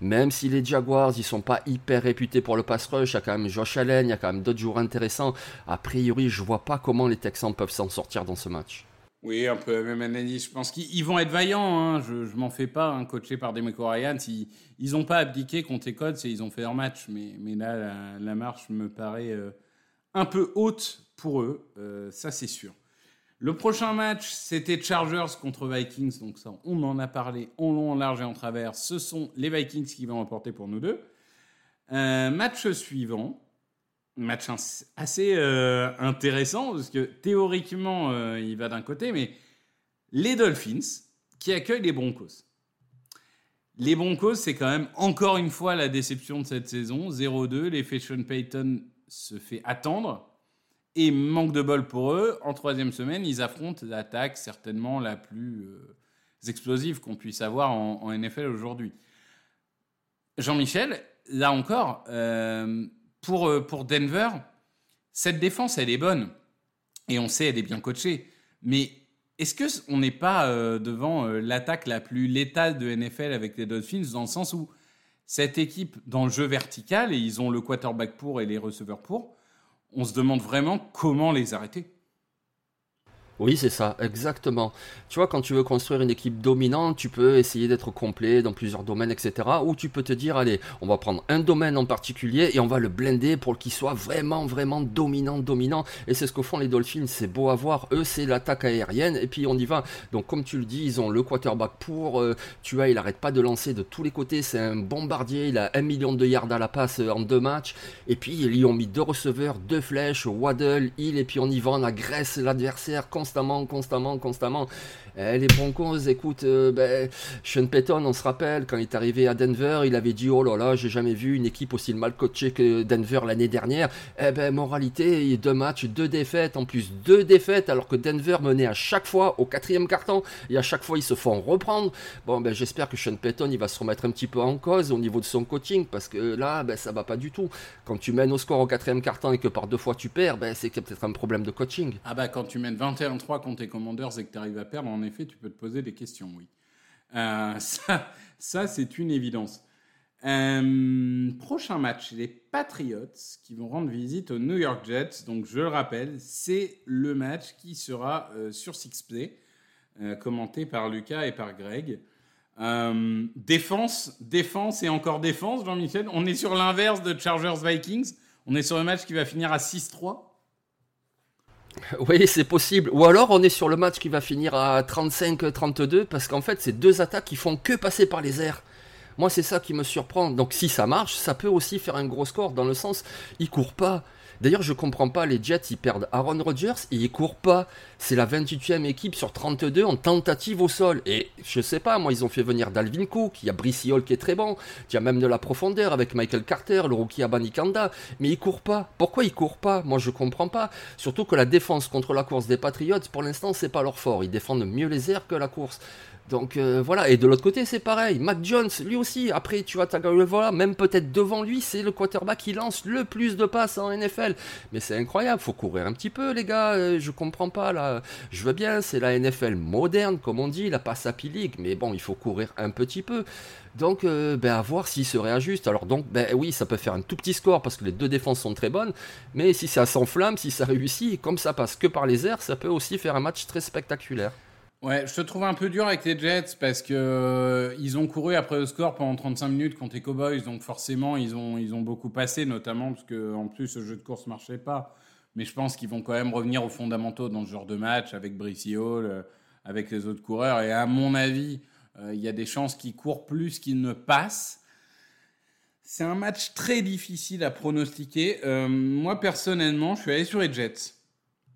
[SPEAKER 2] même si les Jaguars, ils sont pas hyper réputés pour le pass rush, quand même Josh Allen, il y a quand même d'autres joueurs intéressants. A priori, je vois pas comment les Texans peuvent s'en sortir dans ce match.
[SPEAKER 1] Oui, un peu la même analyse. Je pense qu'ils vont être vaillants. Hein. Je, je m'en fais pas, hein, coachés par des Ryans. Ils n'ont pas abdiqué contre les Colts et ils ont fait leur match. Mais, là, la, marche me paraît euh, un peu haute pour eux. Euh, ça, c'est sûr. Le prochain match, c'était Chargers contre Vikings. Donc ça, on en a parlé en long, en large et en travers. Ce sont les Vikings qui vont remporter pour nous deux. Euh, match suivant, match assez euh, intéressant parce que théoriquement euh, il va d'un côté, mais les Dolphins qui accueillent les Broncos. Les Broncos, c'est quand même encore une fois la déception de cette saison. 0-2, l'effet Sean Payton se fait attendre. Et manque de bol pour eux, en troisième semaine, ils affrontent l'attaque certainement la plus explosive qu'on puisse avoir en, en NFL aujourd'hui. Jean-Michel, là encore, euh, pour, pour Denver, cette défense, elle est bonne. Et on sait, elle est bien coachée. Mais est-ce qu'on n'est pas euh, devant euh, l'attaque la plus létale de NFL avec les Dolphins, dans le sens où cette équipe, dans le jeu vertical, et ils ont le quarterback pour et les receveurs pour, on se demande vraiment comment les arrêter.
[SPEAKER 2] Oui, c'est ça, exactement. Tu vois, quand tu veux construire une équipe dominante, tu peux essayer d'être complet dans plusieurs domaines, etc. Ou tu peux te dire, allez, on va prendre un domaine en particulier et on va le blender pour qu'il soit vraiment, vraiment dominant, dominant. Et c'est ce que font les Dolphins. C'est beau à voir. Eux, c'est l'attaque aérienne et puis on y va. Donc, comme tu le dis, ils ont le quarterback pour. Euh, tu vois, il arrête pas de lancer de tous les côtés. C'est un bombardier. Il a un million de yards à la passe euh, en deux matchs. Et puis, ils lui ont mis deux receveurs, deux flèches, Waddle, Hill. Et puis, on y va, on agresse l'adversaire constamment, constamment, constamment. Eh, les Broncos, écoute, euh, ben, Sean Payton, on se rappelle, quand il est arrivé à Denver, il avait dit, oh là là, j'ai jamais vu une équipe aussi mal coachée que Denver l'année dernière. Eh ben, moralité, deux matchs, deux défaites, en plus deux défaites, alors que Denver menait à chaque fois au quatrième carton, et à chaque fois ils se font reprendre. Bon, ben, j'espère que Sean Payton, il va se remettre un petit peu en cause au niveau de son coaching, parce que là, ben, ça va pas du tout. Quand tu mènes au score au quatrième carton et que par deux fois tu perds, ben, c'est peut-être un problème de coaching.
[SPEAKER 1] Ah bah quand tu mènes 21-3 contre tes commandeurs et que tu arrives à perdre, en effet, tu peux te poser des questions, oui. Euh, ça, c'est une évidence. Euh, prochain match, les Patriots qui vont rendre visite aux New York Jets. Donc, je le rappelle, c'est le match qui sera euh, sur Sixplay, commenté par Lucas et par Greg. défense, défense et encore défense, Jean-Michel. On est sur l'inverse de Chargers Vikings. On est sur un match qui va finir à 6-3.
[SPEAKER 2] Oui, c'est possible. Ou alors on est sur le match qui va finir à 35-32 parce qu'en fait, c'est deux attaques qui font que passer par les airs. Moi, c'est ça qui me surprend. Donc, si ça marche, ça peut aussi faire un gros score dans le sens, ils courent pas. D'ailleurs, je comprends pas, les Jets, ils perdent Aaron Rodgers et ils courent pas. C'est la 28e équipe sur 32 en tentative au sol. Et je sais pas, moi, ils ont fait venir Dalvin Cook, il y a Brice Hall qui est très bon, il a même de la profondeur avec Michael Carter, le rookie Abanikanda. Mais ils courent pas. Pourquoi ils courent pas? Moi, je comprends pas. Surtout que la défense contre la course des Patriots, pour l'instant, c'est pas leur fort. Ils défendent mieux les airs que la course. Donc euh, voilà, et de l'autre côté c'est pareil, Mac Jones, lui aussi, après tu vois, même peut-être devant lui, c'est le quarterback qui lance le plus de passes en NFL. Mais c'est incroyable, faut courir un petit peu les gars, euh, je comprends pas là. Je veux bien, c'est la NFL moderne comme on dit, la passe League, mais bon, il faut courir un petit peu. Donc euh, ben, à voir s'il se réajuste. Alors donc ben oui, ça peut faire un tout petit score parce que les deux défenses sont très bonnes, mais si ça s'enflamme, si ça réussit, comme ça passe que par les airs, ça peut aussi faire un match très spectaculaire.
[SPEAKER 1] Ouais, je te trouve un peu dur avec les Jets parce que euh, ils ont couru après le score pendant 35 minutes contre les Cowboys, donc forcément ils ont ils ont beaucoup passé, notamment parce que en plus ce jeu de course marchait pas. Mais je pense qu'ils vont quand même revenir aux fondamentaux dans ce genre de match avec Brice Hall, euh, avec les autres coureurs. Et à mon avis, euh, il y a des chances qu'ils courent plus qu'ils ne passent. C'est un match très difficile à pronostiquer. moi personnellement, je suis allé sur les Jets.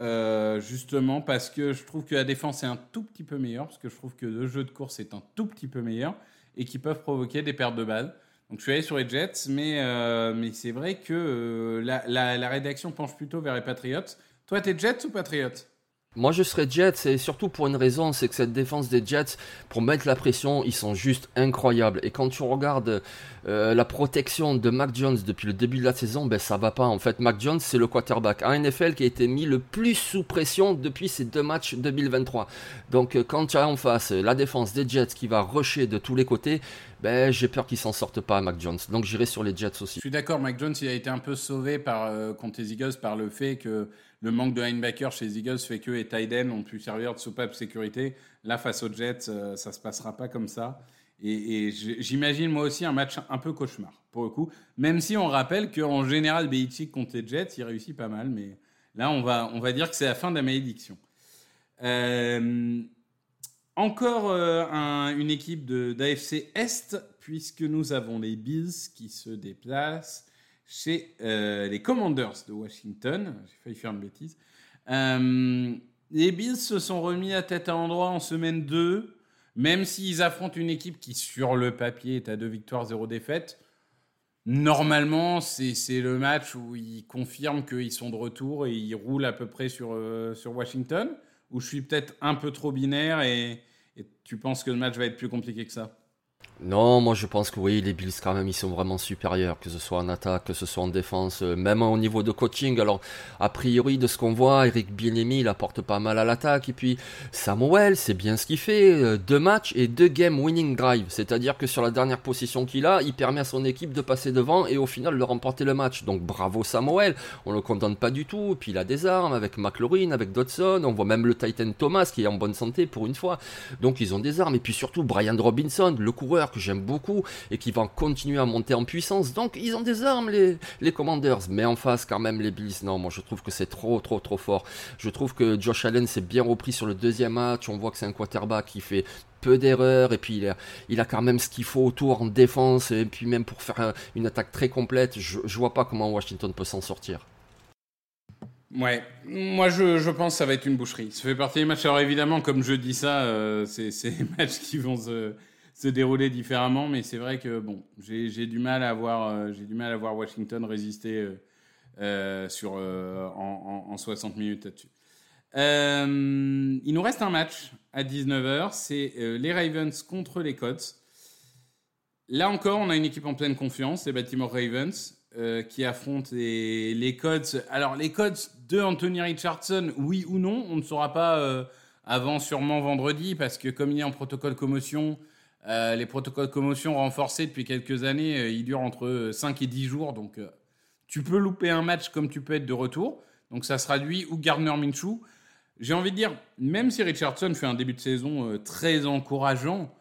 [SPEAKER 1] Euh, justement parce que je trouve que la défense est un tout petit peu meilleure, parce que je trouve que le jeu de course est un tout petit peu meilleur et qui peuvent provoquer des pertes de balles. Donc je suis allé sur les Jets, mais, euh, mais c'est vrai que euh, la, la, rédaction penche plutôt vers les Patriots. Toi, t'es Jets ou Patriots?
[SPEAKER 2] Moi je serais Jets et surtout pour une raison, c'est que cette défense des Jets, pour mettre la pression, ils sont juste incroyables. Et quand tu regardes euh, la protection de Mac Jones depuis le début de la saison, ben ça va pas. En fait, Mac Jones c'est le quarterback à NFL qui a été mis le plus sous pression depuis ces deux matchs 2023. Donc euh, quand tu as en face la défense des Jets qui va rusher de tous les côtés, ben, j'ai peur qu'il s'en sorte pas, Mac Jones. Donc j'irai sur les Jets aussi.
[SPEAKER 1] Je suis d'accord, Mac Jones, il a été un peu sauvé par, euh, contre les par le fait que le manque de linebacker chez les Eagles fait que et Tyden ont pu servir de soupape sécurité. Là, face aux Jets, euh, ça se passera pas comme ça. Et, j'imagine moi aussi un match un peu cauchemar, pour le coup. Même si on rappelle qu'en général, Belichick contre les Jets, il réussit pas mal. Mais là, on va, on va dire que c'est la fin de la malédiction. Euh, encore euh, une équipe d'AFC Est, puisque nous avons les Bills qui se déplacent chez euh, les Commanders de Washington. J'ai failli faire une bêtise. Euh, les Bills se sont remis à tête à l'endroit en semaine 2, même s'ils affrontent une équipe qui, sur le papier, est à deux victoires, zéro défaite. Normalement, c'est le match où ils confirment qu'ils sont de retour et ils roulent à peu près sur, sur Washington. Où je suis peut-être un peu trop binaire et tu penses que le match va être plus compliqué que ça?
[SPEAKER 2] Non, moi je pense que oui, les Bills quand même ils sont vraiment supérieurs, que ce soit en attaque, que ce soit en défense, euh, même au niveau de coaching. Alors a priori de ce qu'on voit, Eric Bienemi il apporte pas mal à l'attaque et puis Samuel c'est bien ce qu'il fait, euh, deux matchs et deux game winning drive, c'est-à-dire que sur la dernière position qu'il a, il permet à son équipe de passer devant et au final de remporter le match. Donc bravo Samuel, on le condamne pas du tout. Et puis il a des armes avec McLaurin, avec Dodson, on voit même le Titan Thomas qui est en bonne santé pour une fois. Donc ils ont des armes et puis surtout Brian Robinson, le coureur que j'aime beaucoup et qui va continuer à monter en puissance. Donc ils ont des armes les, les Commanders, mais en face quand même les Bills, non, moi je trouve que c'est trop trop trop fort. Je trouve que Josh Allen s'est bien repris sur le deuxième match, on voit que c'est un quarterback qui fait peu d'erreurs et puis il a, il a quand même ce qu'il faut autour en défense et puis même pour faire une attaque très complète, je, je vois pas comment Washington peut s'en sortir.
[SPEAKER 1] Ouais, moi je, je, pense que ça va être une boucherie. Ça fait partie des matchs. Alors évidemment, comme je dis ça, euh, c'est des matchs qui vont se, se dérouler différemment, mais c'est vrai que bon, j'ai du mal à voir, euh, j'ai du mal à voir Washington résister euh, euh sur en, en, en, 60 minutes là-dessus. Il nous reste un match à 19h, c'est les Ravens contre les Colts. Là encore, on a une équipe en pleine confiance, les Baltimore Ravens, qui affrontent les, les Colts. Alors les Colts de Anthony Richardson, oui ou non, on ne saura pas avant sûrement vendredi, parce que comme il est en protocole commotion, euh, les protocoles de commotion renforcés depuis quelques années, euh, ils durent entre 5 et 10 jours. Donc, euh, tu peux louper un match comme tu peux être de retour. Donc, ça sera lui ou Gardner Minshew. J'ai envie de dire, même si Richardson fait un début de saison très encourageant,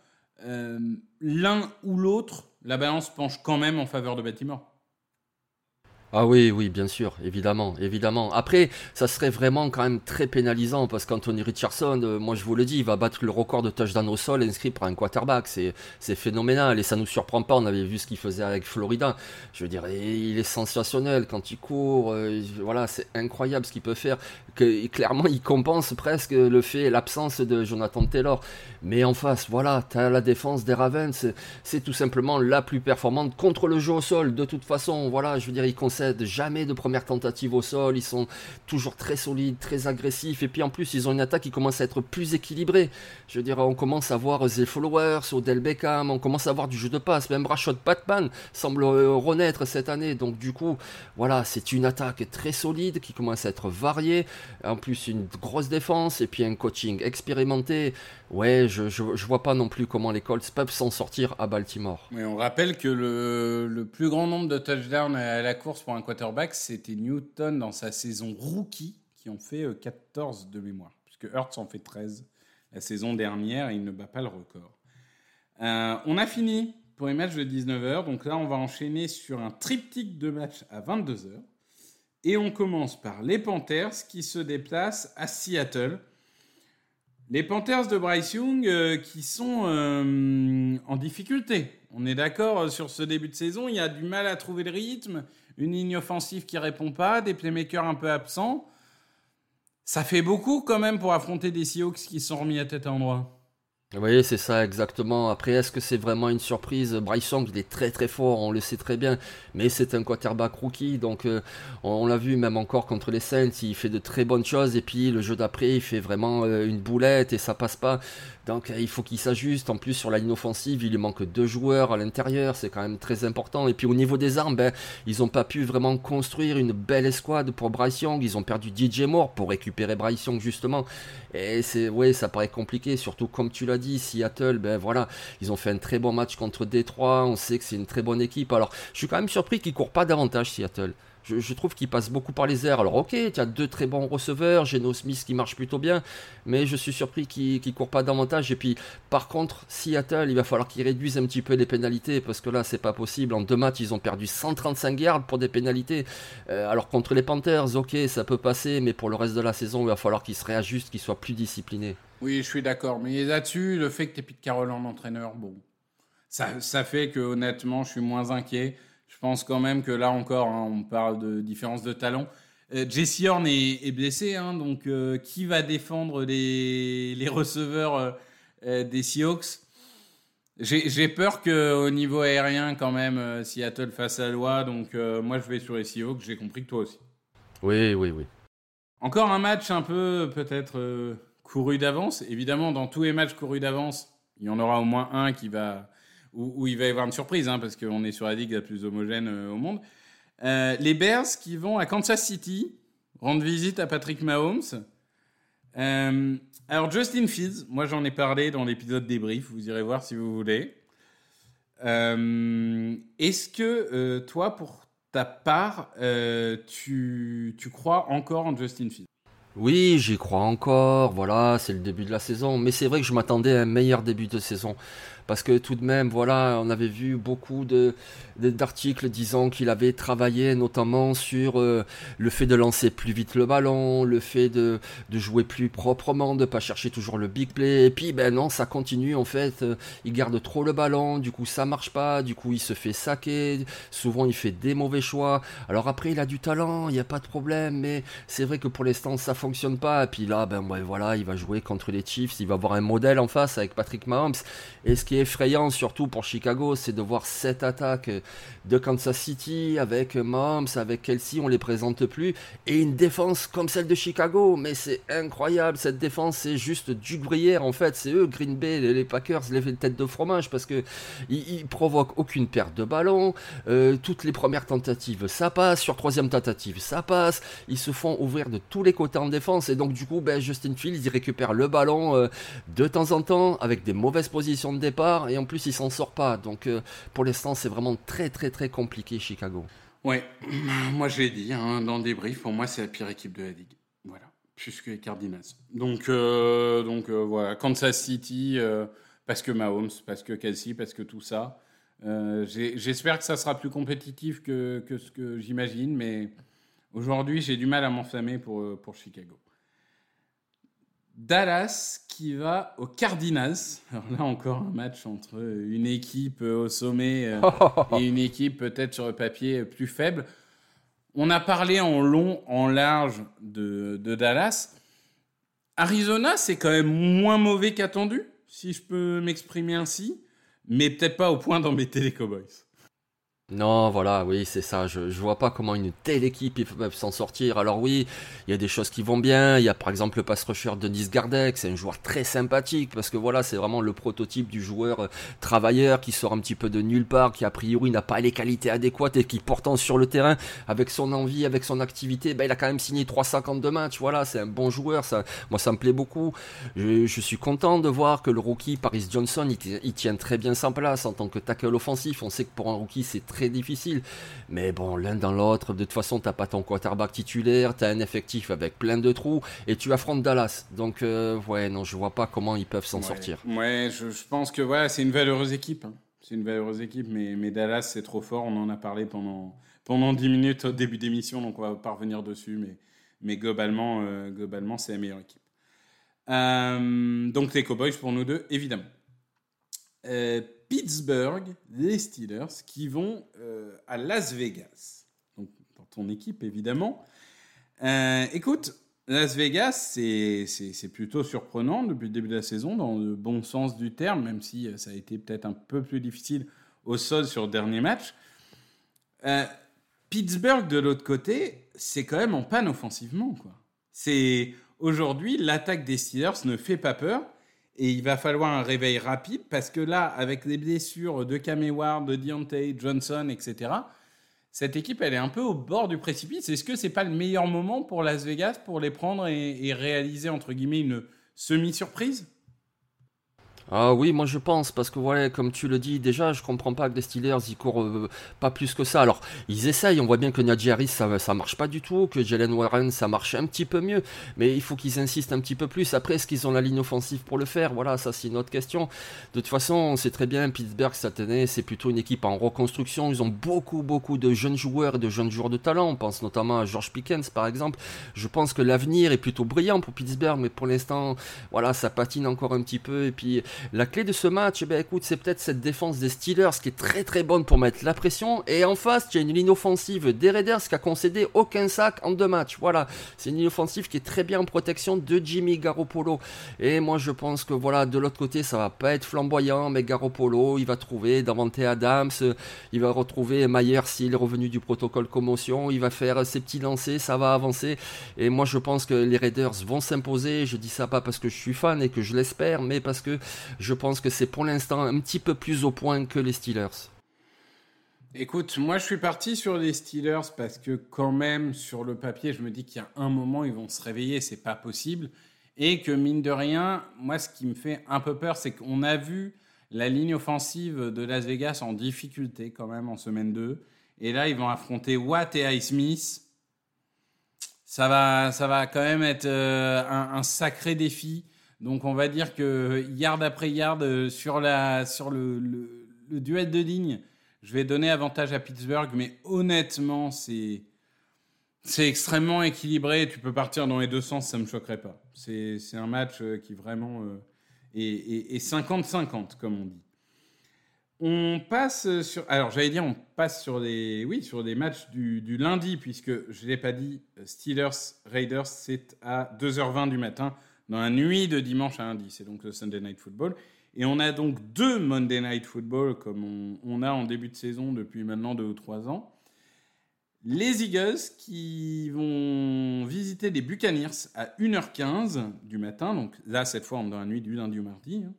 [SPEAKER 1] l'un ou l'autre, la balance penche quand même en faveur de Baltimore.
[SPEAKER 2] Ah oui, oui, bien sûr, évidemment, évidemment. Après, ça serait vraiment quand même très pénalisant parce qu'Anthony Richardson, euh, moi je vous le dis, il va battre le record de touchdown au sol inscrit par un quarterback. C'est, phénoménal et ça nous surprend pas. On avait vu ce qu'il faisait avec Florida. Je veux dire, il est sensationnel quand il court. Euh, voilà, c'est incroyable ce qu'il peut faire. Que, clairement, il compense presque le fait, l'absence de Jonathan Taylor. Mais en face, voilà, tu as la défense des Ravens. C'est, tout simplement la plus performante contre le jeu au sol. De toute façon, voilà, je veux dire, il jamais de première tentative au sol, ils sont toujours très solides, très agressifs, et puis en plus ils ont une attaque qui commence à être plus équilibrée. Je veux dire, on commence à voir The Followers, Odell Beckham, on commence à voir du jeu de passe, même Rashad Batman semble euh, renaître cette année, donc du coup, voilà, c'est une attaque très solide qui commence à être variée, en plus une grosse défense, et puis un coaching expérimenté. Ouais, je, vois pas non plus comment les Colts peuvent s'en sortir à Baltimore.
[SPEAKER 1] Mais on rappelle que le, le plus grand nombre de touchdowns à la course un quarterback, c'était Newton dans sa saison rookie, qui en fait 14 euh, de mémoire, puisque Hurts en fait 13 la saison dernière et il ne bat pas le record. Euh, on a fini pour les matchs de 19h, donc là on va enchaîner sur un triptyque de matchs à 22h. Et on commence par les Panthers qui se déplacent à Seattle les Panthers de Bryce Young euh, qui sont en difficulté. On est d'accord euh, sur ce début de saison. Il y a du mal à trouver le rythme, une ligne offensive qui répond pas, des playmakers un peu absents. Ça fait beaucoup quand même pour affronter des Seahawks qui sont remis à tête à endroit.
[SPEAKER 2] Oui, c'est ça exactement. Après, est-ce que c'est vraiment une surprise? Bryce Young, il est très très fort, on le sait très bien, mais c'est un quarterback rookie, donc euh, on, l'a vu même encore contre les Saints, il fait de très bonnes choses, et puis le jeu d'après, il fait vraiment euh, une boulette et ça passe pas. Donc euh, il faut qu'il s'ajuste. En plus, sur la ligne offensive, il lui manque deux joueurs à l'intérieur, c'est quand même très important. Et puis au niveau des armes, ben, ils n'ont pas pu vraiment construire une belle escouade pour Bryce. Ils ont perdu DJ Moore pour récupérer Bryce justement. Et c'est, ça paraît compliqué, surtout comme tu l'as dit, Seattle, ben voilà, ils ont fait un très bon match contre Détroit. On sait que c'est une très bonne équipe. Alors, je suis quand même surpris qu'ils courent pas davantage Seattle. Je, trouve qu'il passe beaucoup par les airs. Alors ok, tu as deux très bons receveurs, Geno Smith qui marche plutôt bien, mais je suis surpris qu'il ne court pas davantage. Et puis par contre, Seattle, il va falloir qu'ils réduisent un petit peu les pénalités, parce que là, c'est pas possible. En deux matchs, ils ont perdu 135 yards pour des pénalités. Euh, alors contre les Panthers, ok, ça peut passer, mais pour le reste de la saison, il va falloir qu'ils se réajustent, qu'ils soient plus disciplinés.
[SPEAKER 1] Oui, je suis d'accord. Mais là-dessus, le fait que tu aies Pete Carroll en entraîneur, bon, ça, ça fait que honnêtement, je suis moins inquiet. Je pense quand même que là encore, hein, on parle de différence de talent. Euh, Jesse Horn est, blessé, hein, donc euh, qui va défendre les, les receveurs euh, des Seahawks? J'ai peur qu'au niveau aérien, quand même, Seattle fasse la loi. Donc moi, je vais sur les Seahawks. J'ai compris que toi aussi.
[SPEAKER 2] Oui, oui, oui.
[SPEAKER 1] Encore un match un peu peut-être couru d'avance. Évidemment, dans tous les matchs courus d'avance, il y en aura au moins un qui va où, il va y avoir une surprise, hein, parce qu'on est sur la ligue la plus homogène au monde. les Bears qui vont à Kansas City rendre visite à Patrick Mahomes. alors Justin Fields, moi j'en ai parlé dans l'épisode débrief, vous irez voir si vous voulez. Est-ce que toi, pour ta part, tu, tu crois encore en Justin Fields?
[SPEAKER 2] Oui, j'y crois encore, voilà, c'est le début de la saison, mais c'est vrai que je m'attendais à un meilleur début de saison parce que tout de même, voilà, on avait vu beaucoup de, d'articles disant qu'il avait travaillé notamment sur euh, le fait de lancer plus vite le ballon, le fait de, de jouer plus proprement, de pas chercher toujours le big play. Et puis, ben non, ça continue en fait. Euh, il garde trop le ballon, du coup ça marche pas, du coup il se fait saquer. Souvent il fait des mauvais choix. Alors après il a du talent, il n'y a pas de problème, mais c'est vrai que pour l'instant ça fonctionne pas. Et puis là, ben voilà, il va jouer contre les Chiefs, il va avoir un modèle en face avec Patrick Mahomes. Et ce qui est effrayant surtout pour Chicago, c'est de voir cette attaque de Kansas City avec Mahomes, avec Kelsey, on les présente plus, et une défense comme celle de Chicago. Mais c'est incroyable, cette défense, c'est juste du gruyère en fait. C'est eux, Green Bay, les, Packers, les têtes de fromage parce que ils, provoquent aucune perte de ballon. Euh, toutes les premières tentatives, ça passe. Sur troisième tentative, ça passe. Ils se font ouvrir de tous les côtés en défense, et donc du coup, ben, Justin Fields, il récupère le ballon euh, de temps en temps avec des mauvaises positions de départ et en plus il s'en sort pas. Donc euh, pour l'instant c'est vraiment très très très compliqué Chicago.
[SPEAKER 1] Ouais, moi je l'ai dit hein, dans des briefs, pour moi c'est la pire équipe de la ligue. Voilà, plus que les Cardinals. Donc, euh, donc euh, voilà, Kansas City, parce que Mahomes, parce que Kelsey, parce que tout ça. J'espère que ça sera plus compétitif que, que ce que j'imagine, mais aujourd'hui j'ai du mal à m'enflammer pour, pour Chicago. Dallas qui va aux Cardinals. Alors là encore un match entre une équipe au sommet euh, et une équipe peut-être sur le papier plus faible. On a parlé en long, en large de, de Dallas. Arizona, c'est quand même moins mauvais qu'attendu, si je peux m'exprimer ainsi, mais peut-être pas au point d'embêter les Cowboys.
[SPEAKER 2] Non, voilà, oui, c'est ça. Je, vois pas comment une telle équipe peut s'en sortir. Alors oui, il y a des choses qui vont bien. Il y a par exemple le pass rusher Denis Gardek, c'est un joueur très sympathique parce que voilà, c'est vraiment le prototype du joueur euh, travailleur qui sort un petit peu de nulle part, qui a priori n'a pas les qualités adéquates et qui portant sur le terrain avec son envie, avec son activité, ben, il a quand même signé 352 matchs. Voilà, c'est un bon joueur. Ça, moi, ça me plaît beaucoup. Je, je suis content de voir que le rookie Paris Johnson, il, il tient très bien sa place en tant que tackle offensif. On sait que pour un rookie, c'est très difficile. Mais bon, l'un dans l'autre, de toute façon, t'as pas ton quarterback titulaire, t'as un effectif avec plein de trous, et tu affrontes Dallas. Donc, euh, ouais, non, je vois pas comment ils peuvent s'en sortir.
[SPEAKER 1] Ouais, je, pense que voilà, c'est une valeureuse équipe. Hein. C'est une valeureuse équipe, mais, mais Dallas, c'est trop fort. On en a parlé pendant, pendant 10 minutes au début d'émission, donc on va pas revenir dessus. Mais, mais globalement, euh, globalement c'est la meilleure équipe. Euh, donc les Cowboys pour nous deux, évidemment. Euh, Pittsburgh, les Steelers, qui vont euh, à Las Vegas. Donc, dans ton équipe, évidemment. Euh, écoute, Las Vegas, c'est plutôt surprenant depuis le début de la saison, dans le bon sens du terme, même si euh, ça a été peut-être un peu plus difficile au sol sur le dernier match. Pittsburgh, de l'autre côté, c'est quand même en panne offensivement. C'est Aujourd'hui, l'attaque des Steelers ne fait pas peur. Et il va falloir un réveil rapide parce que là, avec les blessures de Cam Ward, de Deontay Johnson, etc., cette équipe, elle est un peu au bord du précipice. Est-ce que c'est pas le meilleur moment pour Las Vegas pour les prendre et réaliser, entre guillemets, une semi-surprise?
[SPEAKER 2] Ah oui, moi je pense, parce que voilà, comme tu le dis, déjà, je comprends pas que les Steelers, ils courent euh, pas plus que ça. Alors, ils essayent, on voit bien que Najee Harris, ça, ça marche pas du tout, que Jalen Warren, ça marche un petit peu mieux, mais il faut qu'ils insistent un petit peu plus. Après, est-ce qu'ils ont la ligne offensive pour le faire? Voilà, ça c'est une autre question. De toute façon, on sait très bien, Pittsburgh, cette année, c'est plutôt une équipe en reconstruction. Ils ont beaucoup, beaucoup de jeunes joueurs et de jeunes joueurs de talent. On pense notamment à George Pickens, par exemple. Je pense que l'avenir est plutôt brillant pour Pittsburgh, mais pour l'instant, voilà, ça patine encore un petit peu, et puis la clé de ce match, eh écoute, c'est peut-être cette défense des Steelers qui est très très bonne pour mettre la pression. Et en face, il y a une ligne offensive des Raiders qui a concédé aucun sac en deux matchs. Voilà, c'est une ligne offensive qui est très bien en protection de Jimmy Garoppolo. Et moi, je pense que voilà, de l'autre côté, ça va pas être flamboyant, mais Garoppolo, il va trouver Davante Adams, il va retrouver Mayer s'il est revenu du protocole commotion, il va faire ses petits lancers, ça va avancer. Et moi, je pense que les Raiders vont s'imposer. Je dis ça pas parce que je suis fan et que je l'espère, mais parce que je pense que c'est pour l'instant un petit peu plus au point que les Steelers.
[SPEAKER 1] Écoute, moi je suis parti sur les Steelers parce que quand même sur le papier, je me dis qu'il y a un moment ils vont se réveiller, c'est pas possible, et que mine de rien, moi ce qui me fait un peu peur, c'est qu'on a vu la ligne offensive de Las Vegas en difficulté quand même en semaine 2, et là ils vont affronter Watt et Smith. Ça va, ça va quand même être euh, un, sacré défi. Donc on va dire que yard après yard euh, sur la sur le, duel de ligne je vais donner avantage à Pittsburgh, mais honnêtement, c'est c'est extrêmement équilibré. Tu peux partir dans les deux sens, ça me choquerait pas. C'est un match euh, qui vraiment euh, est 50-50, comme on dit. On passe sur. Alors, j'allais dire, on passe sur des, oui, sur des matchs du, du lundi, puisque je ne l'ai pas dit, Steelers Raiders, c'est à 2h20 du matin, dans la nuit de dimanche à lundi. C'est donc le Sunday Night Football. Et on a donc deux Monday Night Football comme on, a en début de saison depuis maintenant deux ou trois ans. Les Eagles qui vont visiter les Buccaneers à 1h15 du matin. Donc là, cette fois, on est dans la nuit du lundi au mardi. Hein.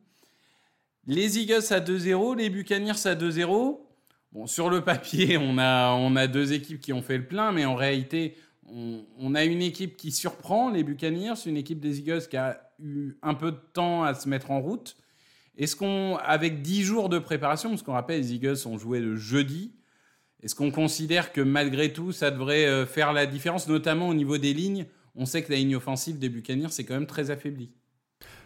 [SPEAKER 1] Les Eagles à 2-0, les Buccaneers à 2-0. Bon, sur le papier, on a, on a deux équipes qui ont fait le plein, mais en réalité, on, a une équipe qui surprend, les Buccaneers, une équipe des Eagles qui a eu un peu de temps à se mettre en route. Est-ce qu'on, avec 10 jours de préparation, parce qu'on rappelle, les Eagles ont joué le jeudi, est-ce qu'on considère que malgré tout, ça devrait euh, faire la différence, notamment au niveau des lignes? On sait que la ligne offensive des Buccaneers, c'est quand même très affaibli.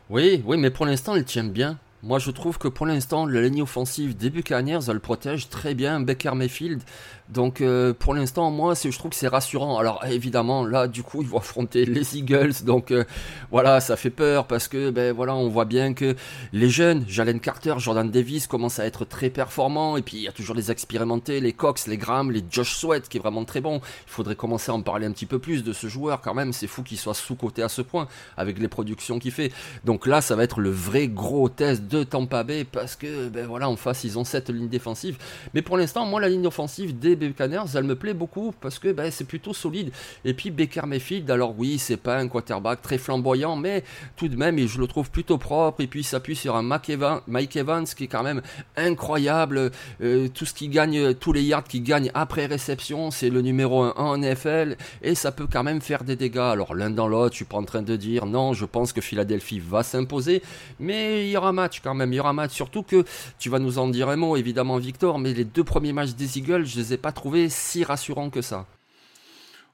[SPEAKER 2] Oui, oui, mais pour l'instant, elle tient bien. Moi, je trouve que pour l'instant, la ligne offensive des Buccaneers, elle protège très bien Baker Mayfield. Donc, euh, pour l'instant, moi, je trouve que c'est rassurant. Alors, évidemment, là, du coup, ils vont affronter les Eagles. Donc, euh, voilà, ça fait peur parce que, ben voilà, on voit bien que les jeunes, Jalen Carter, Jordan Davis, commencent à être très performants. Et puis, il y a toujours les expérimentés, les Cox, les Graham, les Josh Sweat, qui est vraiment très bon. Il faudrait commencer à en parler un petit peu plus de ce joueur, quand même. C'est fou qu'il soit sous-coté à ce point avec les productions qu'il fait. Donc là, ça va être le vrai gros test de Tampa Bay parce que, ben voilà, en face, ils ont cette ligne défensive. Mais pour l'instant, moi, la ligne offensive des Buccaneers, elle me plaît beaucoup parce que ben, c'est plutôt solide. Et puis Baker Mayfield, alors oui, c'est pas un quarterback très flamboyant, mais tout de même, je le trouve plutôt propre. Et puis il s'appuie sur un Mike Evans, qui est quand même incroyable. Euh, tout ce qui gagne, tous les yards qui gagne après réception, c'est le numéro 1 en NFL. Et ça peut quand même faire des dégâts. Alors l'un dans l'autre, je suis pas en train de dire non, je pense que Philadelphie va s'imposer. Mais il y aura match quand même, il y aura match. Surtout que tu vas nous en dire un mot, évidemment, Victor, mais les deux premiers matchs des Eagles, je les ai pas trouvés si rassurants que ça.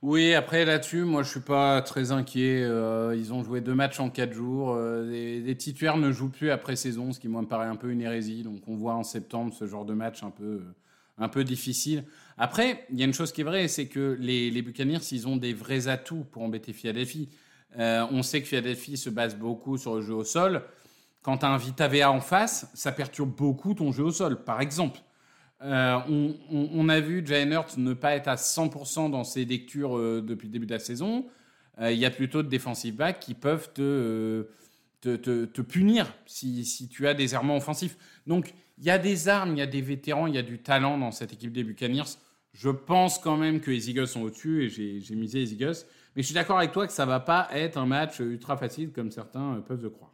[SPEAKER 1] Oui, après là-dessus, moi je suis pas très inquiet. Euh, ils ont joué deux matchs en quatre jours. Euh, les, titulaires ne jouent plus après saison, ce qui moi me paraît un peu une hérésie. Donc on voit en septembre ce genre de match un peu, un peu difficile. Après, il y a une chose qui est vraie, c'est que les, les Buccaneers, ils ont des vrais atouts pour embêter Philadelphie. Euh, on sait que Philadelphie se base beaucoup sur le jeu au sol. Quand tu as un Vita en face, ça perturbe beaucoup ton jeu au sol. Par exemple, euh, on, a vu Hurts ne pas être à 100% dans ses lectures euh, depuis le début de la saison. Euh, il y a plutôt de defensive backs qui peuvent te, punir si, si, tu as des errements offensifs. Donc, il y a des armes, il y a des vétérans, il y a du talent dans cette équipe des Buccaneers. Je pense quand même que les Eagles sont au-dessus et j'ai misé les Eagles. Mais je suis d'accord avec toi que ça va pas être un match ultra facile comme certains peuvent le croire.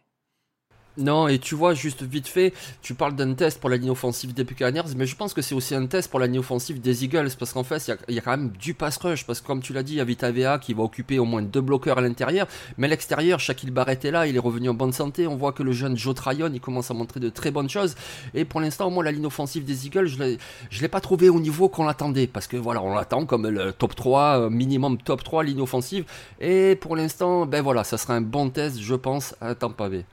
[SPEAKER 2] Non, et tu vois, juste vite fait, tu parles d'un test pour la ligne offensive des Buccaneers, mais je pense que c'est aussi un test pour la ligne offensive des Eagles, parce qu'en fait, il y, a quand même du pass rush, parce que comme tu l'as dit, il y a Vita qui va occuper au moins deux bloqueurs à l'intérieur, mais à l'extérieur, Shaquille Barrett est là, il est revenu en bonne santé, on voit que le jeune Joe Tryon, il commence à montrer de très bonnes choses, et pour l'instant, moi, la ligne offensive des Eagles, je l'ai, l'ai pas trouvé au niveau qu'on l'attendait, parce que voilà, on l'attend comme le top 3, euh, minimum top 3 ligne offensive, et pour l'instant, ben voilà, ça sera un bon test, je pense, à Tampa Bay.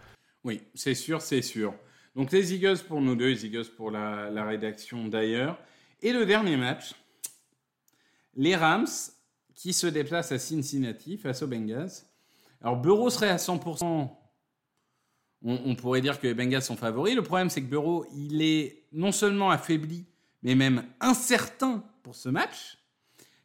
[SPEAKER 1] Oui, c'est sûr, c'est sûr. Donc les Eagles pour nous deux, les Eagles pour la, rédaction d'ailleurs. Et le dernier match, les Rams qui se déplacent à Cincinnati face aux Bengals. Alors Bureau serait à 100%. On, pourrait dire que les Bengals sont favoris. Le problème, c'est que Bureau, il est non seulement affaibli, mais même incertain pour ce match.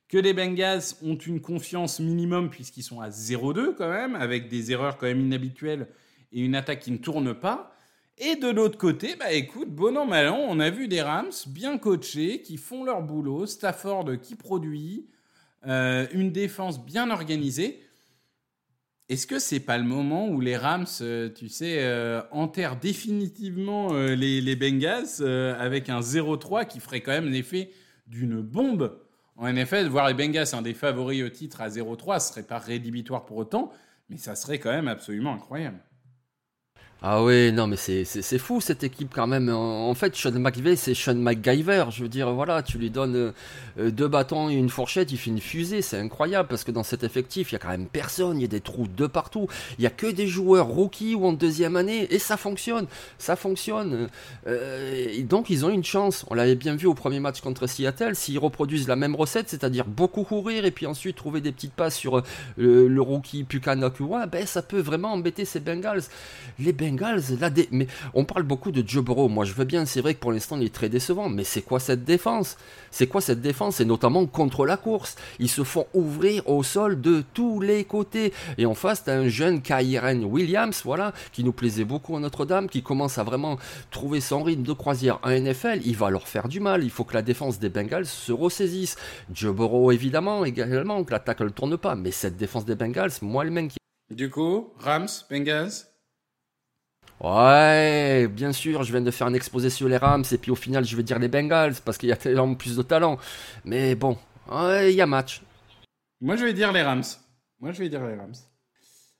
[SPEAKER 1] Que les Bengals ont une confiance minimum puisqu'ils sont à 0-2 quand même, avec des erreurs quand même inhabituelles et une attaque qui ne tourne pas. Et de l'autre côté, bah écoute, bon an, mal an, on a vu des Rams bien coachés, qui font leur boulot, Stafford qui produit, euh, une défense bien organisée. est-ce que c'est pas le moment où les Rams, euh, tu sais, euh, enterrent définitivement les, les Bengals avec un 0-3 qui ferait quand même l'effet d'une bombe? En NFL Voir les Bengals, un des favoris au titre à 0-3, ce serait pas rédhibitoire pour autant, mais ça serait quand même absolument incroyable.
[SPEAKER 2] Ah oui, non, mais c'est- fou cette équipe quand même. En, fait, Sean McVay, c'est Sean McGyver. Je veux dire, voilà, tu lui donnes euh, euh, deux bâtons et une fourchette, il fait une fusée. C'est incroyable parce que dans cet effectif, il y a quand même personne. Il y a des trous de partout. Il y a que des joueurs rookies ou en deuxième année et ça fonctionne. Ça fonctionne. Euh, et donc, ils ont une chance. On l'avait bien vu au premier match contre Seattle. S'ils reproduisent la même recette, c'est-à-dire beaucoup courir et puis ensuite trouver des petites passes sur le, le rookie Pukanakua, ben ça peut vraiment embêter ces Bengals. Les Bengals, mais on parle beaucoup de Joe Burrow. Moi, je veux bien, c'est vrai que pour l'instant, il est très décevant. Mais c'est quoi cette défense? C'est quoi cette défense? Et notamment contre la course. Ils se font ouvrir au sol de tous les côtés. Et en face, t'as un jeune Kyren Williams, voilà, qui nous plaisait beaucoup à Notre-Dame, qui commence à vraiment trouver son rythme de croisière en NFL. Il va leur faire du mal. Il faut que la défense des Bengals se ressaisisse. Joe Burrow, évidemment, également, que l'attaque ne tourne pas. Mais cette défense des Bengals, moi, le m'inquiète.
[SPEAKER 1] Du coup, Rams, Bengals
[SPEAKER 2] Ouais, bien sûr, je viens de faire un exposé sur les Rams et puis au final je vais dire les Bengals parce qu'il y a tellement plus de talent. Mais bon, il y a match.
[SPEAKER 1] Moi, je vais dire les Rams. Moi, je vais dire les Rams.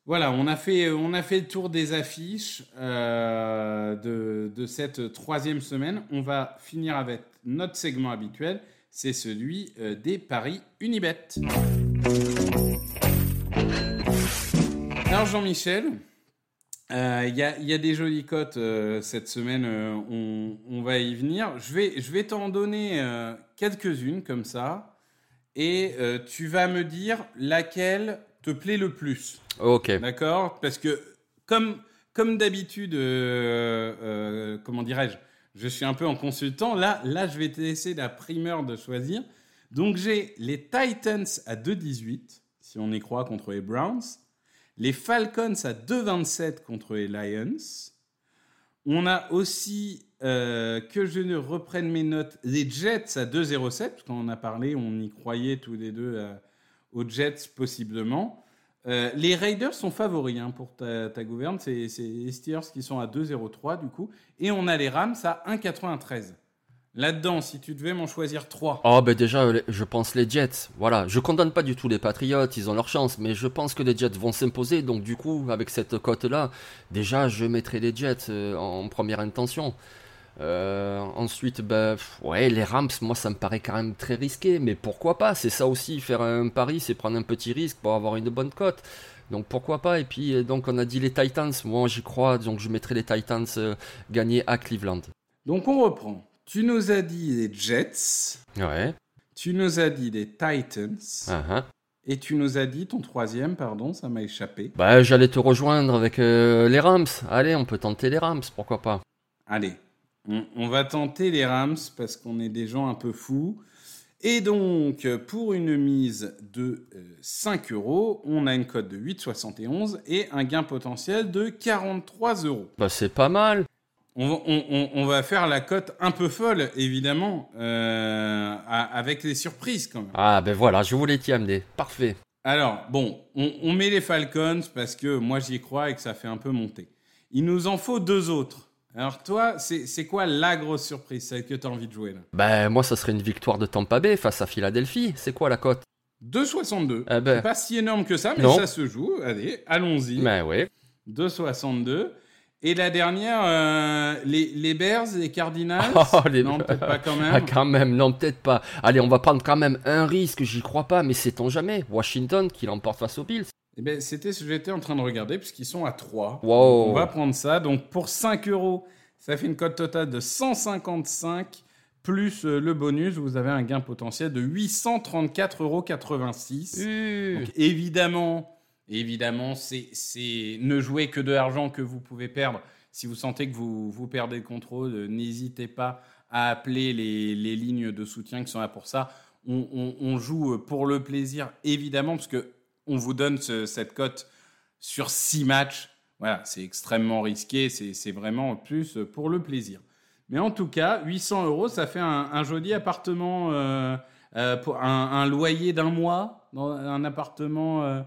[SPEAKER 1] Voilà, on a fait, on a fait le tour des affiches euh, de, de cette troisième semaine. On va finir avec notre segment habituel, c'est celui euh, des paris Unibet. Alors Jean-Michel, euh, il y, a, il y a des jolies cotes euh, cette semaine, euh, on, on va y venir. Je vais, je vais t'en donner euh, quelques-unes comme ça, et euh, tu vas me dire laquelle te plaît le plus.
[SPEAKER 2] Ok.
[SPEAKER 1] D'accord? Parce que, comme, comme d'habitude, euh, euh, comment dirais-je, je suis un peu en consultant. Là, là, je vais te laisser la primeur de choisir. Donc, j'ai les Titans à 2,18, si on y croit, contre les Browns. Les Falcons à 2,27 contre les Lions. On a aussi, euh, que je ne reprenne mes notes, les Jets à 2,07, parce qu'on a parlé, on y croyait tous les deux euh, aux Jets possiblement. Euh, les Raiders sont favoris hein, pour ta, ta gouverne, c'est c'est les Steelers qui sont à 2,03 du coup. Et on a les Rams à 1,93. Là-dedans, si tu devais m'en choisir 3.
[SPEAKER 2] Oh, ben déjà, je pense les Jets. Voilà, je condamne pas du tout les Patriots, ils ont leur chance, mais je pense que les Jets vont s'imposer. Donc, du coup, avec cette cote-là, déjà, je mettrai les Jets euh, en première intention. Euh, ensuite, ben, ouais, les Rams, moi, ça me paraît quand même très risqué, mais pourquoi pas? C'est ça aussi, faire un pari, c'est prendre un petit risque pour avoir une bonne cote. Donc pourquoi pas? Et puis euh, donc on a dit les Titans. Moi j'y crois, donc je mettrai les Titans euh, gagner à Cleveland.
[SPEAKER 1] Donc on reprend. Tu nous as dit les Jets,
[SPEAKER 2] Ouais.
[SPEAKER 1] tu nous as dit les Titans,
[SPEAKER 2] ah.
[SPEAKER 1] et tu nous as dit ton troisième, pardon, ça m'a échappé.
[SPEAKER 2] Bah j'allais te rejoindre avec euh, les Rams. Allez, on peut tenter les Rams, pourquoi pas
[SPEAKER 1] Allez, on, on va tenter les Rams parce qu'on est des gens un peu fous. Et donc, pour une mise de euh, 5 euros, on a une cote de 8,71 et un gain potentiel de 43 euros.
[SPEAKER 2] Bah c'est pas mal.
[SPEAKER 1] On, va- on- on- on va faire la cote un peu folle, évidemment, euh, avec les surprises quand même.
[SPEAKER 2] Ah ben voilà, je voulais t'y amener. Parfait.
[SPEAKER 1] Alors, bon, on, on met les Falcons parce que moi j'y crois et que ça fait un peu monter. Il nous en faut deux autres. Alors toi, c'est quoi la grosse surprise, celle que tu as envie de jouer là?
[SPEAKER 2] Ben moi ça serait une victoire de Tampa Bay face à Philadelphie. C'est quoi la cote?
[SPEAKER 1] 2,62.
[SPEAKER 2] Eh ben.
[SPEAKER 1] Pas si énorme que ça, mais
[SPEAKER 2] Non.
[SPEAKER 1] ça se joue. Allez, allons-y.
[SPEAKER 2] Ben ouais.
[SPEAKER 1] 2,62. Et la dernière, euh, les, les Bears, les Cardinals?
[SPEAKER 2] Oh, les-
[SPEAKER 1] Non, peut-être pas quand même.
[SPEAKER 2] Ah quand même, non peut-être pas. Allez, on va prendre quand même un risque, j'y crois pas, mais sait-on jamais. Washington qui l'emporte face aux Bills.
[SPEAKER 1] Eh ben, c'était ce que j'étais en train de regarder, puisqu'ils sont à 3.
[SPEAKER 2] Wow.
[SPEAKER 1] On va prendre ça. Donc, pour 5 euros, ça fait une cote totale de 155, plus euh, le bonus, vous avez un gain potentiel de 834,86 euros.
[SPEAKER 2] Euh,
[SPEAKER 1] Évidemment, c'est, ne jouez que de l'argent que vous pouvez perdre. Si vous sentez que vous, vous perdez le contrôle, euh, n'hésitez pas à appeler les, les lignes de soutien qui sont là pour ça. On, joue pour le plaisir, évidemment, parce que on vous donne ce- cette cote sur six matchs. Voilà, c'est extrêmement risqué. C'est, vraiment plus pour le plaisir. Mais en tout cas, 800 euros, ça fait un, joli appartement, euh, euh, un, loyer d'un mois dans un appartement euh,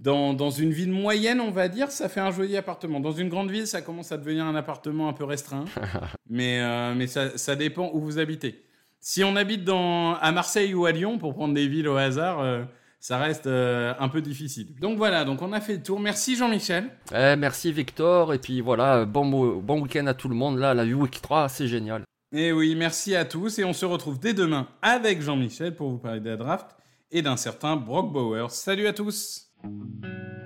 [SPEAKER 1] Dans, dans une ville moyenne, on va dire, ça fait un joli appartement. Dans une grande ville, ça commence à devenir un appartement un peu restreint. mais euh, mais ça, ça dépend où vous habitez. Si on habite dans, à Marseille ou à Lyon, pour prendre des villes au hasard, euh, ça reste euh, un peu difficile. Donc voilà, donc on a fait le tour. Merci Jean-Michel.
[SPEAKER 2] Eh, merci Victor, et puis voilà, bon, bon week-end à tout le monde. Là, la Week 3, c'est génial.
[SPEAKER 1] Et oui, merci à tous. Et on se retrouve dès demain avec Jean-Michel pour vous parler de la draft et d'un certain Brock Bowers. Salut à tous! Música